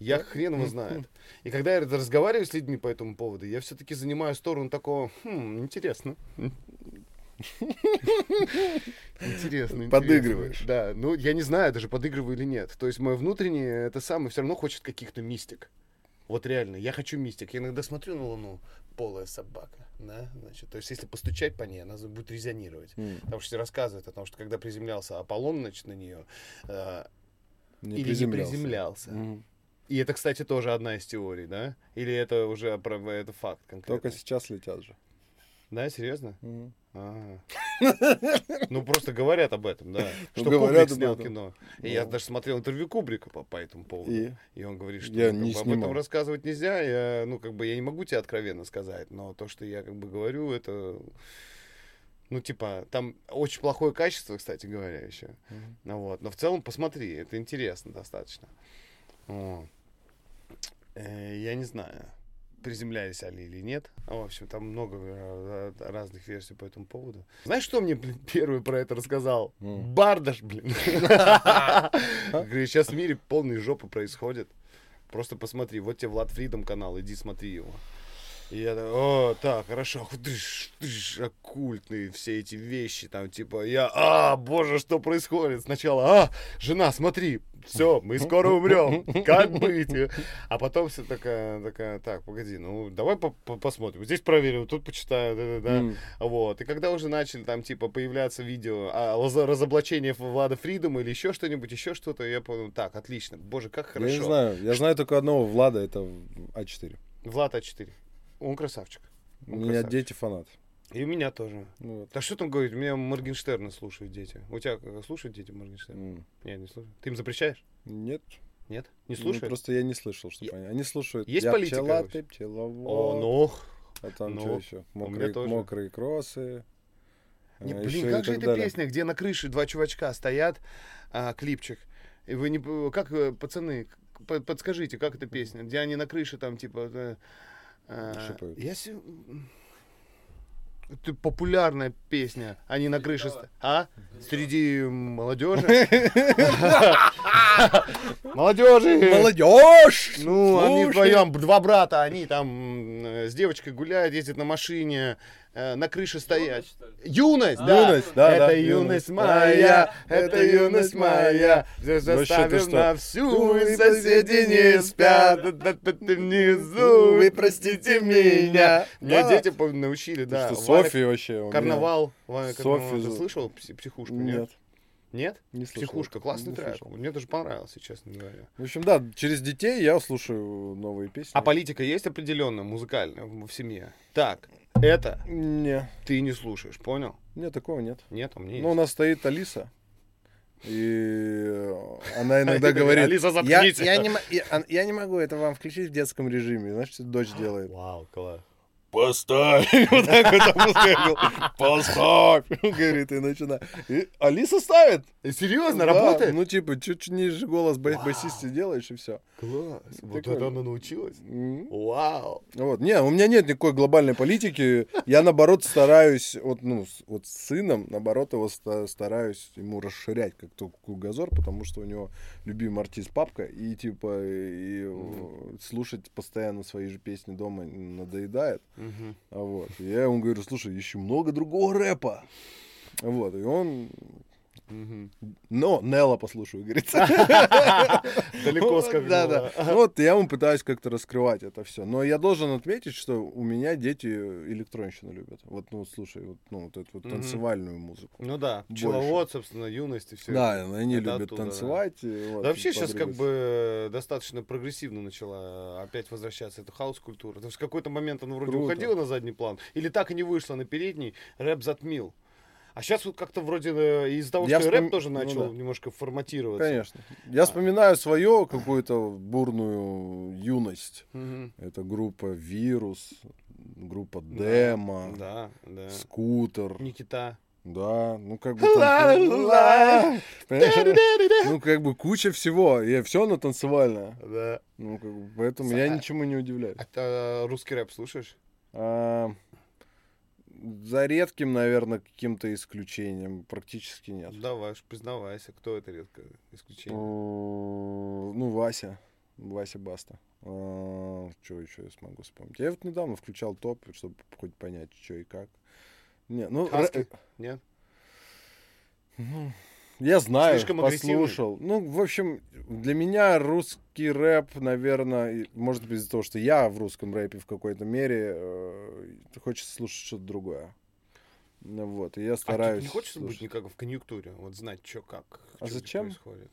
Я хрен его знает. И когда я разговариваю с людьми по этому поводу, я все-таки занимаю сторону такого, хм, интересно. Интересно. Подыгрываешь. Да, ну я не знаю даже, подыгрываю или нет. То есть мое внутреннее, это самое, все равно хочет каких-то мистик. Вот реально, я хочу мистик. Я иногда смотрю на Луну, полая собака, да, значит, то есть если постучать по ней, она будет резонировать. Потому что рассказывают о том, что когда приземлялся Аполлон, значит, на нее, э, Не или не приземлялся. Мгм. И это, кстати, тоже одна из теорий, да? Или это уже про- это факт конкретно? Только сейчас летят же. Да, серьезно? Мгм. Ага. Ну, просто говорят об этом, да. *laughs* Ну, Что говорят Кубрик снял кино. И я Ну. даже смотрел интервью Кубрика по, по этому поводу. И? И он говорит, что Я ну, как не бы об этом рассказывать нельзя. Я, ну, как бы я не могу тебе откровенно сказать, но то, что я как бы говорю, это... Ну, типа, там очень плохое качество, кстати говоря, еще. Мгм. Ну, вот. Но в целом посмотри, это интересно достаточно. О. Э, я не знаю, приземлялись они или нет. В общем, там много э, разных версий по этому поводу. Знаешь, что мне блин, первый про это рассказал? М. Бардаш, блин. *laughs* Говорит, сейчас в мире полные жопы происходят. Просто посмотри, вот тебе Влад Фридом канал, иди смотри его. И я так, о, так, хорошо, дыш, дыш, оккультные все эти вещи, там, типа, я, а, боже, что происходит? Сначала, а, жена, смотри, все, мы скоро умрем, как быть? А потом все такая, такая, так, погоди, ну, давай по- по- посмотрим, здесь проверим, тут почитаю, да-да-да. М. Вот. И когда уже начали там, типа, появляться видео о лаза- разоблачении Влада Фридома или еще что-нибудь, еще что-то, я понял, так, отлично, боже, как Я хорошо. не знаю. Я знаю только одного Влада, это А4. Влад А4. Он красавчик. У меня красавчик. дети фанат. И у меня тоже. Ну, вот. Да что там говорить, у меня Моргенштерна слушают дети. У тебя слушают дети Моргенштерна? М. Нет, не слушают. Ты им запрещаешь? Нет. Нет? Не Ну, слушают? просто я не слышал, что Я- они. Они слушают. Есть я политика пчела, ты пчеловод. О, ну. А там ну, что еще? Мокрые, мокрые кроссы. Не, а, блин, как же эта далее. песня, где на крыше два чувачка стоят, а, клипчик. И вы не... п- Как, э, пацаны, подскажите, как эта песня? Где они на крыше там, типа... э, поют? я се- Это популярная песня. Они на крыше... ст- А? Среди молодежи? *laughs* Молодежи! Молодежь! Ну, они вдвоем, два брата, они там с девочкой гуляют, ездят на машине, э, на крыше стоят. Юность, да. Юность, да, Это да, юность моя, это юность моя. Вообще, ты Заставим что? на всю, и соседи не спят. Ты внизу, вы простите меня. Меня Да. дети научили, да. что, Софья вообще. Карнавал. Софью Ты слышал пси- психушку? Нет? Нет, не слышал. Психушка, классный Не трек. слышал. Мне даже понравился, честно говоря. В общем, да, через детей я слушаю новые песни. А политика есть определенная, музыкальная в семье? Так, это Не, ты не слушаешь, понял? нет, такого нет. Нет, а мне Ну, у есть. нас стоит Алиса. И она *laughs* иногда говорит... Алиса, я, я, не, я, не могу это вам включить в детском режиме. Знаешь, что дочь *gasps* делает? Вау, класс. Поставь! *laughs* Вот так вот сказал. Поставь! *laughs* Говорит, и начинает. И Алиса ставит. И серьезно, Да, работает? Ну, типа, чуть ниже голос бас- басисте делаешь, и все. Класс. Вот это она научилась. Вау. Вот. Не, у меня нет никакой глобальной политики. Я, наоборот, стараюсь, вот, ну, вот с сыном, наоборот, его ста- стараюсь ему расширять как то кругозор, потому что у него любимый артист папка, и, типа, и, слушать постоянно свои же песни дома надоедает. А вот. И я ему говорю, слушай, еще много другого рэпа. Вот, и он... Но Нелла послушаю, говорит. *laughs* Далеко скакнула. Да, да. Вот я ему пытаюсь как-то раскрывать это все. Но я должен отметить, что у меня дети электронщину любят. Вот, ну, слушай, вот, ну, вот эту вот танцевальную музыку. Ну да, пчеловод, собственно, юность и все. Да, они любят танцевать. вот, Да вообще сейчас как бы достаточно прогрессивно начала опять возвращаться эта хаос-культура. Потому что в какой-то момент она вроде уходила на задний план, или так и не вышла на передний, рэп затмил. А сейчас вот как-то вроде э, из-за того, Я что вспом- рэп тоже ну начал да. немножко форматироваться. Конечно. Я вспоминаю свою какую-то бурную юность. Мгм. Это группа Вирус, группа Демо, Да, да. Скутер. Никита. Да, ну как бы... там-? *laughs* Ну как бы куча всего, и все оно танцевальное. Да. Ну, как бы, поэтому я А- ничему не удивляюсь. А ты русский рэп слушаешь? А, за редким, наверное, каким-то исключением практически нет. Давай уж, признавайся, кто это редко исключение. О, Ну, Вася. Вася Баста. Что еще я смогу вспомнить? Я вот недавно включал топ, чтобы хоть понять, что и как. Не, ну, Хаски? ре- Нет? ну, я знаю, Слишком послушал. Ну, в общем, для меня русский рэп, наверное, может быть, из-за того, что я в русском рэпе в какой-то мере, э, хочется слушать что-то другое. Ну, вот, и я А стараюсь... тебе не хочется быть слушать. никак в конъюнктуре, вот знать, что как, А чё зачем? происходит?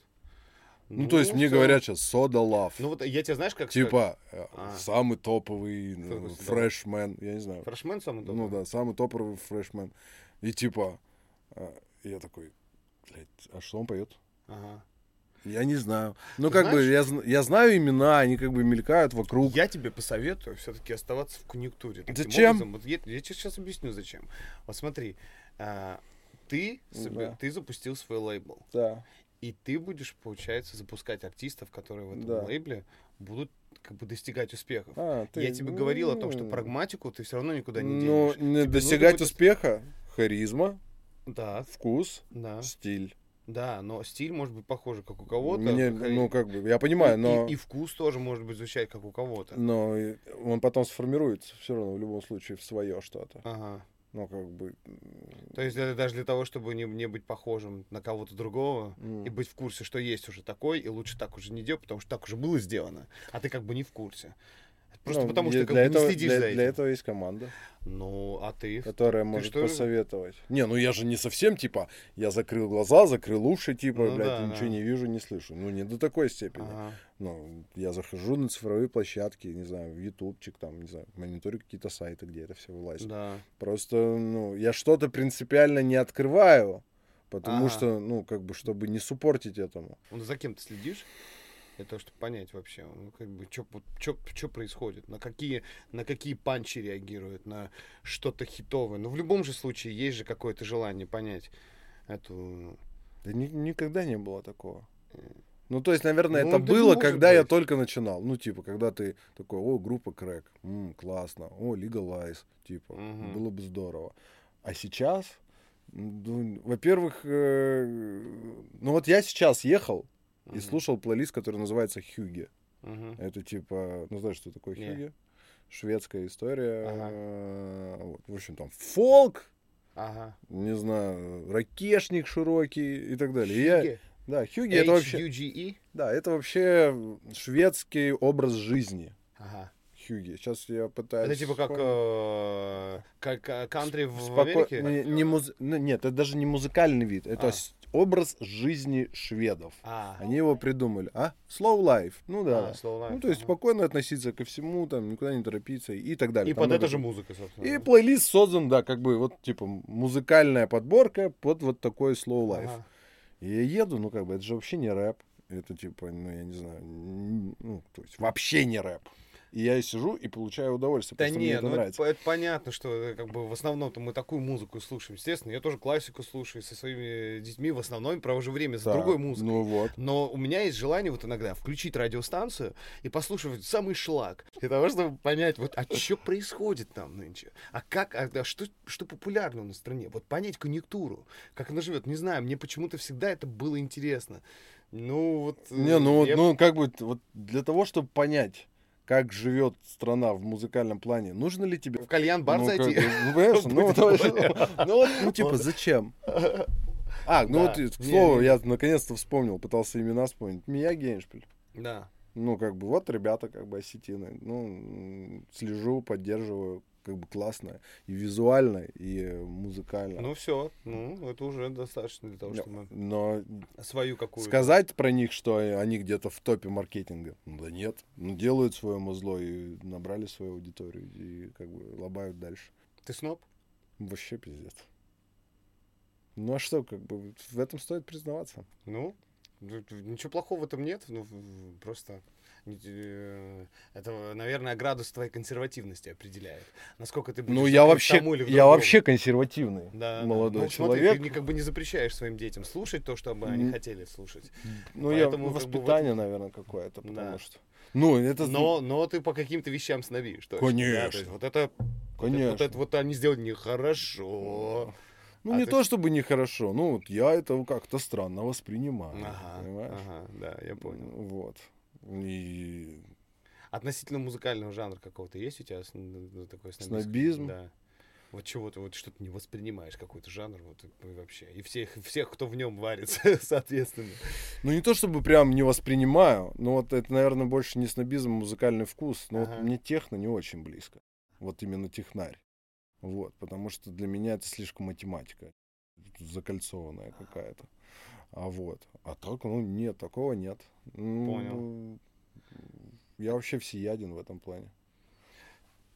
Ну, то есть мне целом. говорят сейчас Сода Лав. Ну вот я тебе знаешь, как? Типа, э, А. самый топовый ну, Soda Love? фрешмен, я не знаю. Фрешмен самый Ну топовый? да, самый топовый фрешмен. И типа, э, я такой, блядь, а что он поет? Ага. Я не знаю. Ну, как бы, знаешь- я, зн- я знаю имена, они как бы мелькают вокруг. Я тебе посоветую все-таки оставаться в конъюнктуре. Зачем? образом, вот я, я тебе сейчас объясню, зачем. Вот смотри, а, ты, Да. ты запустил свой лейбл, Да. и ты будешь, получается, запускать артистов, которые в этом Да. лейбле будут как бы достигать успехов. А, ты- Я тебе говорил о том, что ну, прагматику ты все равно никуда не Ну, денешь. не Тебе достигать будет- успеха, харизма, Да, вкус, да, стиль. да, но стиль может быть похожий, как у кого-то. Мне, ну, как бы, я понимаю, и- но... и, и вкус тоже может быть звучать, как у кого-то. Но он потом сформируется все равно в любом случае в свое что-то. Ага. Ну, как бы... То есть это даже для того, чтобы не, не быть похожим на кого-то другого м, и быть в курсе, что есть уже такой, и лучше так уже не делать, потому что так уже было сделано, а ты как бы не в курсе. Просто ну, потому что как для этого, не следишь для, за этим. для этого есть команда, Ну, а ты? которая может что посоветовать. Не, ну я же не совсем, типа, я закрыл глаза, закрыл уши, типа, Ну блядь, да, ничего да. не вижу, не слышу. Ну, не до такой степени. Ага. Ну, я захожу на цифровые площадки, не знаю, в ютубчик, там, не знаю, мониторю какие-то сайты, где это все вылазит. Да. Просто, ну, я что-то принципиально не открываю, потому Ага. что, ну, как бы, чтобы не суппортить этому. Ну, за кем ты следишь? Для того, чтобы понять вообще, ну, как бы, что происходит, на какие, на какие панчи реагируют, на что-то хитовое. Но в любом же случае есть же какое-то желание понять эту... Да ни- никогда не было такого. Ну, то есть, наверное, Ну, это да было, когда я быть. только начинал. Ну, типа, когда ты такой, о, группа Крэк, м, классно, о, Legalize, типа, Мгм. было бы здорово. А сейчас, ну, во-первых, э, ну вот я сейчас ехал и слушал плейлист, который называется Хюги. Это типа, ну знаешь, что такое. Хюги? Шведская история. Э, вот, в общем, там фолк, Ага. не знаю, ракешник широкий и так далее. И я- да, Хюги это вообще, H-U-G-E? да, это вообще шведский образ жизни. Ага. Хюги. Сейчас я пытаюсь. Это типа как, э, как э, кантри в, в Споко- Америке? не- не муз- ну, Нет, это даже не музыкальный вид, это А. с- образ жизни шведов. А, Они его придумали. А? Slow life. Ну да. а, slow life, Ну, то есть спокойно относиться ко всему, там, никуда не торопиться и так далее. И Там под много это же музыка, собственно. И плейлист создан, да, как бы вот, типа, музыкальная подборка под вот такой slow life. Ага. И я еду, ну, как бы, это же вообще не рэп. Это, типа, ну, я не знаю, ну, то есть вообще не рэп. И я и сижу и получаю удовольствие, Да это ну это, нравится. это понятно, что э, как бы в основном-то мы такую музыку слушаем. Естественно, я тоже классику слушаю со своими детьми, в основном провожу время с Так, другой музыкой. Ну вот. Но у меня есть желание вот иногда включить радиостанцию и послушать самый шлак. Для того, чтобы понять, вот, а что происходит там нынче? А как, а, да, что, что популярно на стране? Вот понять конъюнктуру, как она живет. Не знаю, мне почему-то всегда это было интересно. Ну, вот... э, Не, ну, вот, я- ну, как бы, вот для того, чтобы понять, как живет страна в музыкальном плане, нужно ли тебе... В кальян-бар ну, как зайти? бы, ну, понимаешь, *laughs* ну, говоря. ну, вот, ну, типа, зачем? *laughs* А, ну вот, к слову, я наконец-то вспомнил, пытался имена вспомнить. Мия Гейншпиль. Да. Ну, как бы, вот ребята, как бы, осетины. Ну, слежу, поддерживаю, как бы, классно. И визуально, и э, музыкально. Ну, все. Ну, это уже достаточно для того, Но- чтобы Но свою какую-то... сказать про них, что они где-то в топе маркетинга, ну да нет. Ну, делают свое музло и набрали свою аудиторию, и как бы лобают дальше. Ты сноб? Вообще пиздец. Ну а что, как бы в этом стоит признаваться. Ну, ничего плохого в этом нет. Ну, просто... э, Это, наверное, градус твоей консервативности определяет. Насколько ты будешь Ну я вообще, тому или я вообще консервативный Да, молодой Ну, смотри, человек. ты не- как бы не запрещаешь своим детям слушать то, что бы они хотели слушать. ну я поэтому ну, как бы воспитание, наверное, какое-то, потому Да. что. Ну это Но, но ты по каким-то вещам снобишь. точно, да, то Конечно. есть вот это, вот это- Конечно. Вот это вот они сделали нехорошо. Ну А не ты- то чтобы нехорошо, ну вот я это как-то странно воспринимаю, Ага, понимаешь? ага, да, я понял. Вот. И Относительно музыкального жанра какого-то есть у тебя с- н- такой снобизм? Снобизм? Да. Вот чего ты вот что-то не воспринимаешь, какой-то жанр, вот и вообще. И всех, всех, кто в нем варится, *laughs* соответственно. Ну, не то чтобы прям не воспринимаю, но вот это, наверное, больше не снобизм, а музыкальный вкус. Но Ага. вот мне техно не очень близко. Вот именно технарь. Вот, потому что для меня это слишком математика. Закольцованная какая-то. А вот. А так, ну, нет, такого нет. Ну, Понял. Я вообще всеяден в этом плане.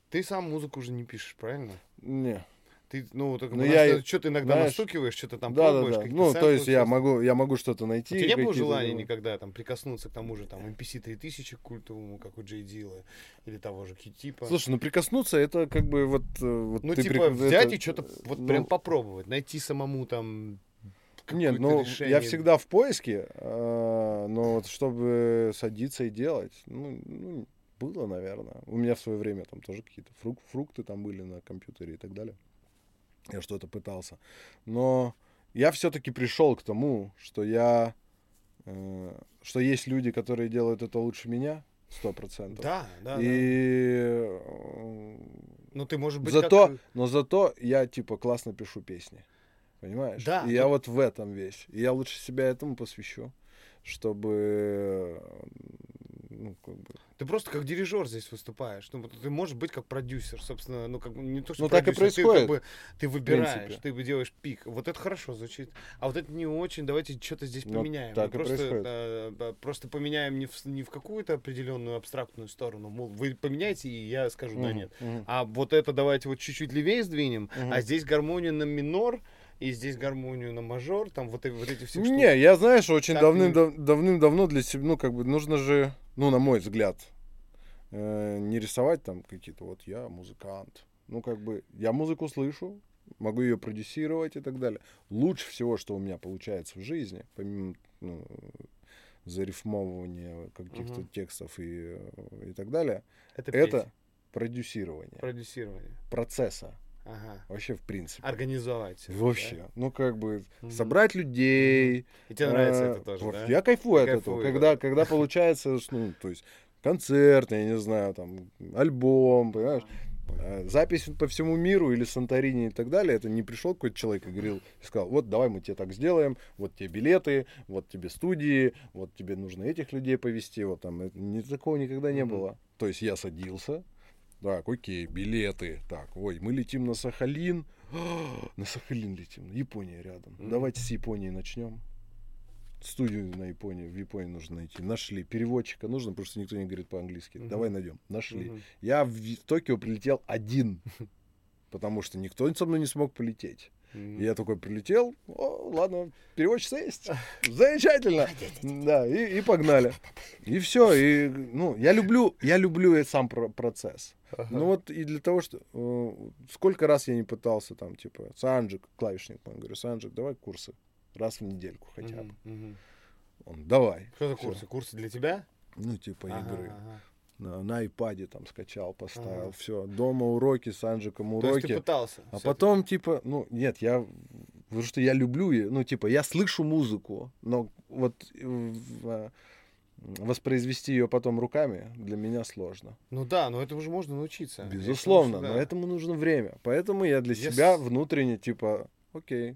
Ты сам музыку уже не пишешь, правильно? Не. Ты, ну, так, Ну, я что-то иногда знаешь, настукиваешь, что-то там да, да, пробуешь. да. какие-то Ну, то есть я могу, я могу что-то У найти. тебя не было желания ну, никогда там прикоснуться к тому же там MPC 3000 культовому, как у Джей Дила, или того же Q-типа? Слушай, ну прикоснуться это как бы вот... э, вот ну, типа, прик- взять это, и что-то вот ну, прям попробовать, найти самому там Нет, ну решение. я всегда в поиске, а, но вот чтобы садиться и делать, ну, ну, было, наверное. У меня в свое время там тоже какие-то фрук- фрукты там были на компьютере и так далее. Я что-то пытался. Но я все-таки пришел к тому, что я, э, что есть люди, которые делают это лучше меня, сто процентов. Да, да, да. И э, Ну, ты, может быть, зато, как- но зато я типа классно пишу песни. Понимаешь? Да, И я ну- вот в этом весь. И я лучше себя этому посвящу, чтобы ну, как бы. Ты просто как дирижер здесь выступаешь. Ну, ты можешь быть как продюсер, собственно, ну, как бы не то, что Ну, так и происходит, Ты, как бы, ты выбираешь, ты делаешь пик. Вот это хорошо звучит. А вот это не очень. Давайте что-то здесь Ну, поменяем. так Мы и просто, э, просто поменяем не в, не в какую-то определенную абстрактную сторону. Мол, вы поменяете, и я скажу, да Мгм, нет. мгм. А вот это давайте вот чуть-чуть левее сдвинем, Мгм. а здесь гармония на минор, и здесь гармонию на мажор, там вот, вот эти все штуки. Не, я, знаешь, очень Так давным, дав- давным-давно для себя, ну, как бы, нужно же, ну, на мой взгляд, э, не рисовать там какие-то, вот я музыкант. Ну, как бы, я музыку слышу, могу ее продюсировать и так далее. Лучше всего, что у меня получается в жизни, помимо ну, зарифмовывания каких-то Мгм. текстов и, э, и так далее, Это, это петь, продюсирование продюсирование. процесса. Ага. Вообще, в принципе. Организовать. Вообще. да? Ну, как бы, Мгм. собрать людей, И тебе нравится Э, это тоже, вот да? Я кайфую Ты от этого. кайфуешь, Когда, да. когда получается, *laughs* ну, то есть концерт, я не знаю, там, альбом, понимаешь? Э, Запись по всему миру или Санторини и так далее, это не пришел какой-то человек и говорил, и сказал, вот давай мы тебе так сделаем, вот тебе билеты, вот тебе студии, вот тебе нужно этих людей повести, вот там, это, ни, такого никогда не было. То есть я садился, так, окей, билеты, так, ой, мы летим на Сахалин, *gasps* на Сахалин летим, Япония рядом, давайте с Японии начнем. Студию на Японии, в Японии нужно найти. Нашли. Переводчика нужно, потому что никто не говорит по-английски. Мгм. Давай найдем. Нашли. Мгм. Я в Токио прилетел один, потому что никто со мной не смог полететь. Мгм. И я такой прилетел, о, ладно, переводчица есть, замечательно, да, и, и погнали. И все, и, ну, я люблю, я люблю и сам про- процесс. Ага. Ну вот и для того, что, э, сколько раз я не пытался там, типа, Санджик, клавишник, мой, говорю, Санджик, давай курсы, раз в недельку хотя бы. Мгм. Он, давай. Что за курсы? Курсы для тебя? Ну, типа Ага, игры. ага. На, на iPad там скачал, поставил, Ага. все. Дома уроки, с Анджиком То есть ты уроки. пытался? А потом, типа, ну, нет, я, потому что я люблю, ее, ну, типа, я слышу музыку, но вот э, а, воспроизвести ее потом руками для меня сложно. Ну да, но это уже можно научиться. Безусловно, Это но да. этому нужно время. Поэтому я для Yes. себя внутренне, типа, окей,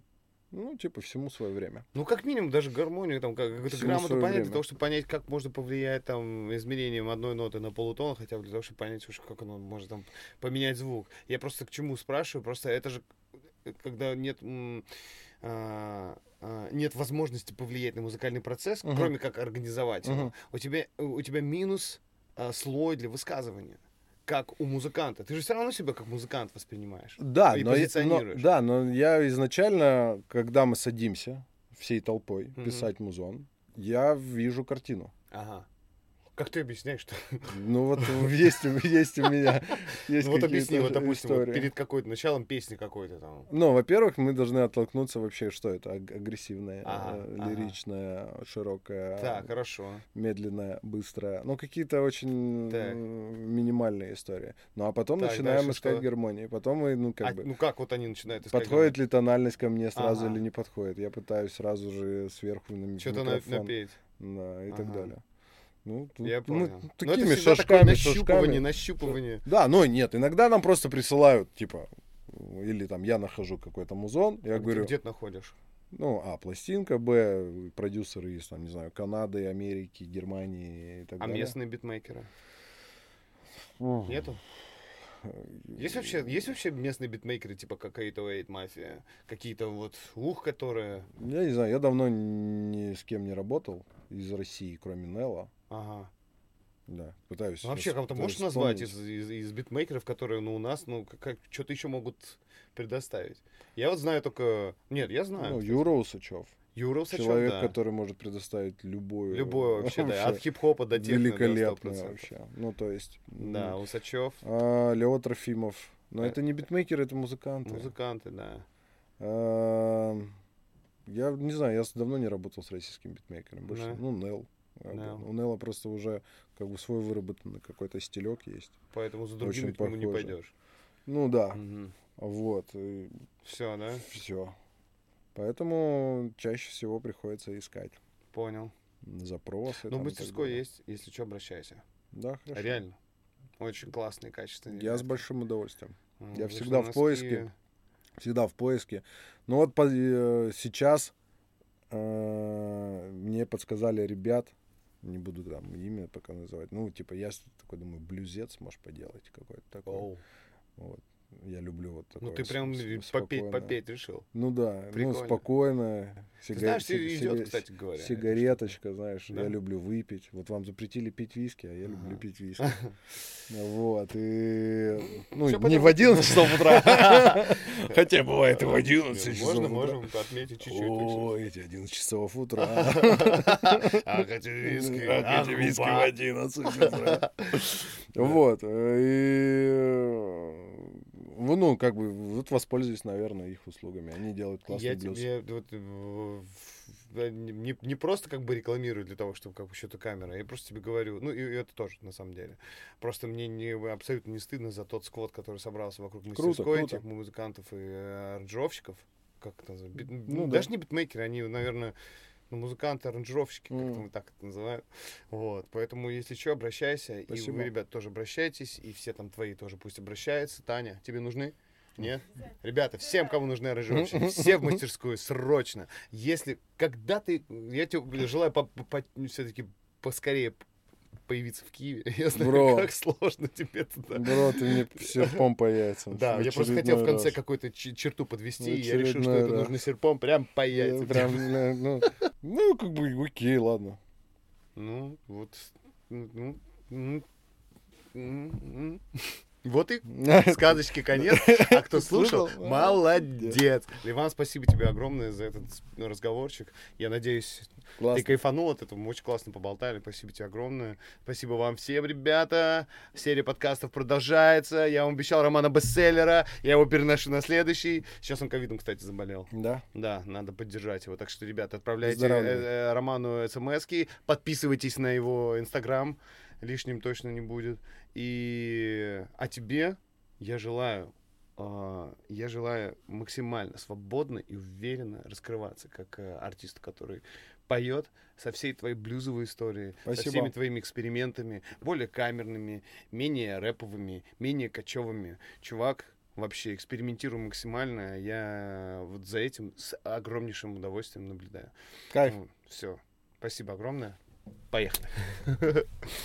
ну, типа, всему свое время. Ну, как минимум, даже гармонию, там, как, какую-то грамоту понять, для время. того, чтобы понять, как можно повлиять, там, изменением одной ноты на полутон, хотя бы для того, чтобы понять, уж как оно может, там, поменять звук. Я просто к чему спрашиваю, просто это же, э, когда нет... а, а, нет возможности повлиять на музыкальный процесс, Мгм. кроме как организовать его. Мгм. У тебя, у тебя минус а, слой для высказывания, как у музыканта. Ты же все равно себя как музыкант воспринимаешь. Да, И но, но- позиционируешь. да, но я изначально, когда мы садимся всей толпой писать музон, я вижу картину. Ага. Как ты объясняешь, что Ну вот *laughs* есть, у- есть у меня есть Ну вот объясни, вот, допустим, вот перед какой-то началом песни какой-то там. Ну, во-первых, мы должны оттолкнуться вообще, что это аг- агрессивная, Ага, э, ага. лиричная, широкая, Так, хорошо. медленная, быстрая. Ну, какие-то очень Так. минимальные истории. Ну, а потом Так, начинаем искать что? гармонии. Потом мы, ну, как А, бы, ну как вот они начинают искать? подходит ли тональность ко мне сразу Ага. или не подходит. Я пытаюсь сразу же сверху на Что-то напеть. Да, и так Ага. далее. Ну, тут Я мы понял. Но это такими всегда такое шажками, нащупывание, шажками. нащупывание. Да, но нет, иногда нам просто присылают, типа, или там я нахожу какой-то музон, я А говорю, Где ты находишь? ну, а, пластинка, б, продюсеры из, там, не знаю, Канады, Америки, Германии и так А далее. местные битмейкеры? Нету? Есть вообще, есть вообще местные битмейкеры, типа как 808 Mafia? Какие-то вот ух, которые... Я не знаю, я давно ни с кем не работал из России, кроме Нелла. Ага. Да, пытаюсь. Ну, вообще, кого-то можешь назвать из, из, из битмейкеров, которые, ну, у нас, ну, как, что-то еще могут предоставить? Я вот знаю только... Нет, я знаю. Ну. Юра Усачев. Юра Усачев, Человек, да. который может предоставить любую... Любое *laughs* вообще, да. От хип-хопа до техно, Великолепно 100%. вообще. Ну, то есть... Да, м, Усачев, а, Лео Трофимов. Но Э, это не битмейкеры, это музыканты. музыканты, да. А, Я не знаю, я с- давно не работал с российским битмейкером. Больше, Да. ну, Нел. Нел. У Нела просто уже как бы свой выработанный какой-то стилек есть. Поэтому за другими Очень к нему не пойдешь. Ну да, Мгм. вот. Все, да? Все. Поэтому чаще всего приходится искать Понял. запросы. Ну, и мастерской есть, если что, обращайся. Да, хорошо. Реально. Очень классные, качественные. Я с ребята. большим удовольствием. М, я всегда в поиске. Всегда в поиске. Но вот по- э, сейчас э, мне подсказали ребят, не буду там имя пока называть, ну, типа, я такой думаю, блюзец можешь поделать какой-то такой. Оу. Вот. Я люблю вот такое. Ну, ты прям попеть, попеть решил. Ну да, Прикольно. ну спокойно. Ты сига- знаешь, сиг- идет, сига- кстати говоря. Сигареточка, знаешь, Да? я люблю выпить. Вот вам запретили пить виски, а я люблю Ага. пить виски. *laughs* Вот, и... Ну, не в 11 часов утра, *laughs* Хотя бывает и в 11 часов Можно, можем отметить чуть-чуть. О, эти 11 часов утра. *laughs* А, хотя виски. А, эти виски в 11 утра. Вот. И, э, ну, как бы, вот воспользуюсь, наверное, их услугами. Они делают классный Я блюз. тебе вот, э, не, не просто как бы рекламирую для того, чтобы как бы что-то камера, я просто тебе говорю, ну и, и это тоже на самом деле. Просто мне не, абсолютно не стыдно за тот сквот, который собрался вокруг мастерской круто. этих музыкантов и э, аранжировщиков. Как это называется? Бит- Ну ну, да. даже не битмейкеры, они, наверное, ну, музыканты, аранжировщики, как Мгм. мы так это называют. Вот. Поэтому, если что, обращайся. И Спасибо. вы, ребят, тоже обращайтесь. И все там твои тоже пусть обращаются. Таня, тебе нужны? Нет? Ребята, всем, кому нужны аранжировщики, все в мастерскую, срочно. Если, когда ты, я тебе желаю все-таки поскорее появиться в Киеве. *laughs* Я знаю, Бро. как сложно тебе туда. Бро, ты мне серпом по яйцам. Да, я просто хотел в конце какую-то черту подвести, и я решил, что это нужно серпом прям по яйцам. Прям, ну, ну, как бы, окей, ладно. Ну, вот. ну, ну, м. Вот и *laughs* сказочки конец. А кто слушал, молодец. Ливан, спасибо тебе огромное за этот разговорчик. Я надеюсь, ты кайфанул от этого. Мы очень классно поболтали. Спасибо тебе огромное. Спасибо вам всем, ребята. Серия подкастов продолжается. Я вам обещал романа бестселлера. Я его переношу на следующий. Сейчас он ковидом, кстати, заболел. Да. Да, надо поддержать его. Так что, ребята, отправляйте э, э, Роману смс подписывайтесь на его инстаграм, лишним точно не будет. И а тебе я желаю, а, я желаю максимально свободно и уверенно раскрываться как э, артист, который поет со всей твоей блюзовой историей, со Спасибо. всеми твоими экспериментами, более камерными, менее рэповыми, менее кочевыми. Чувак, вообще экспериментирую максимально. Я вот за этим с огромнейшим удовольствием наблюдаю. Кайф. Все. Спасибо огромное. Поехали. *laughs*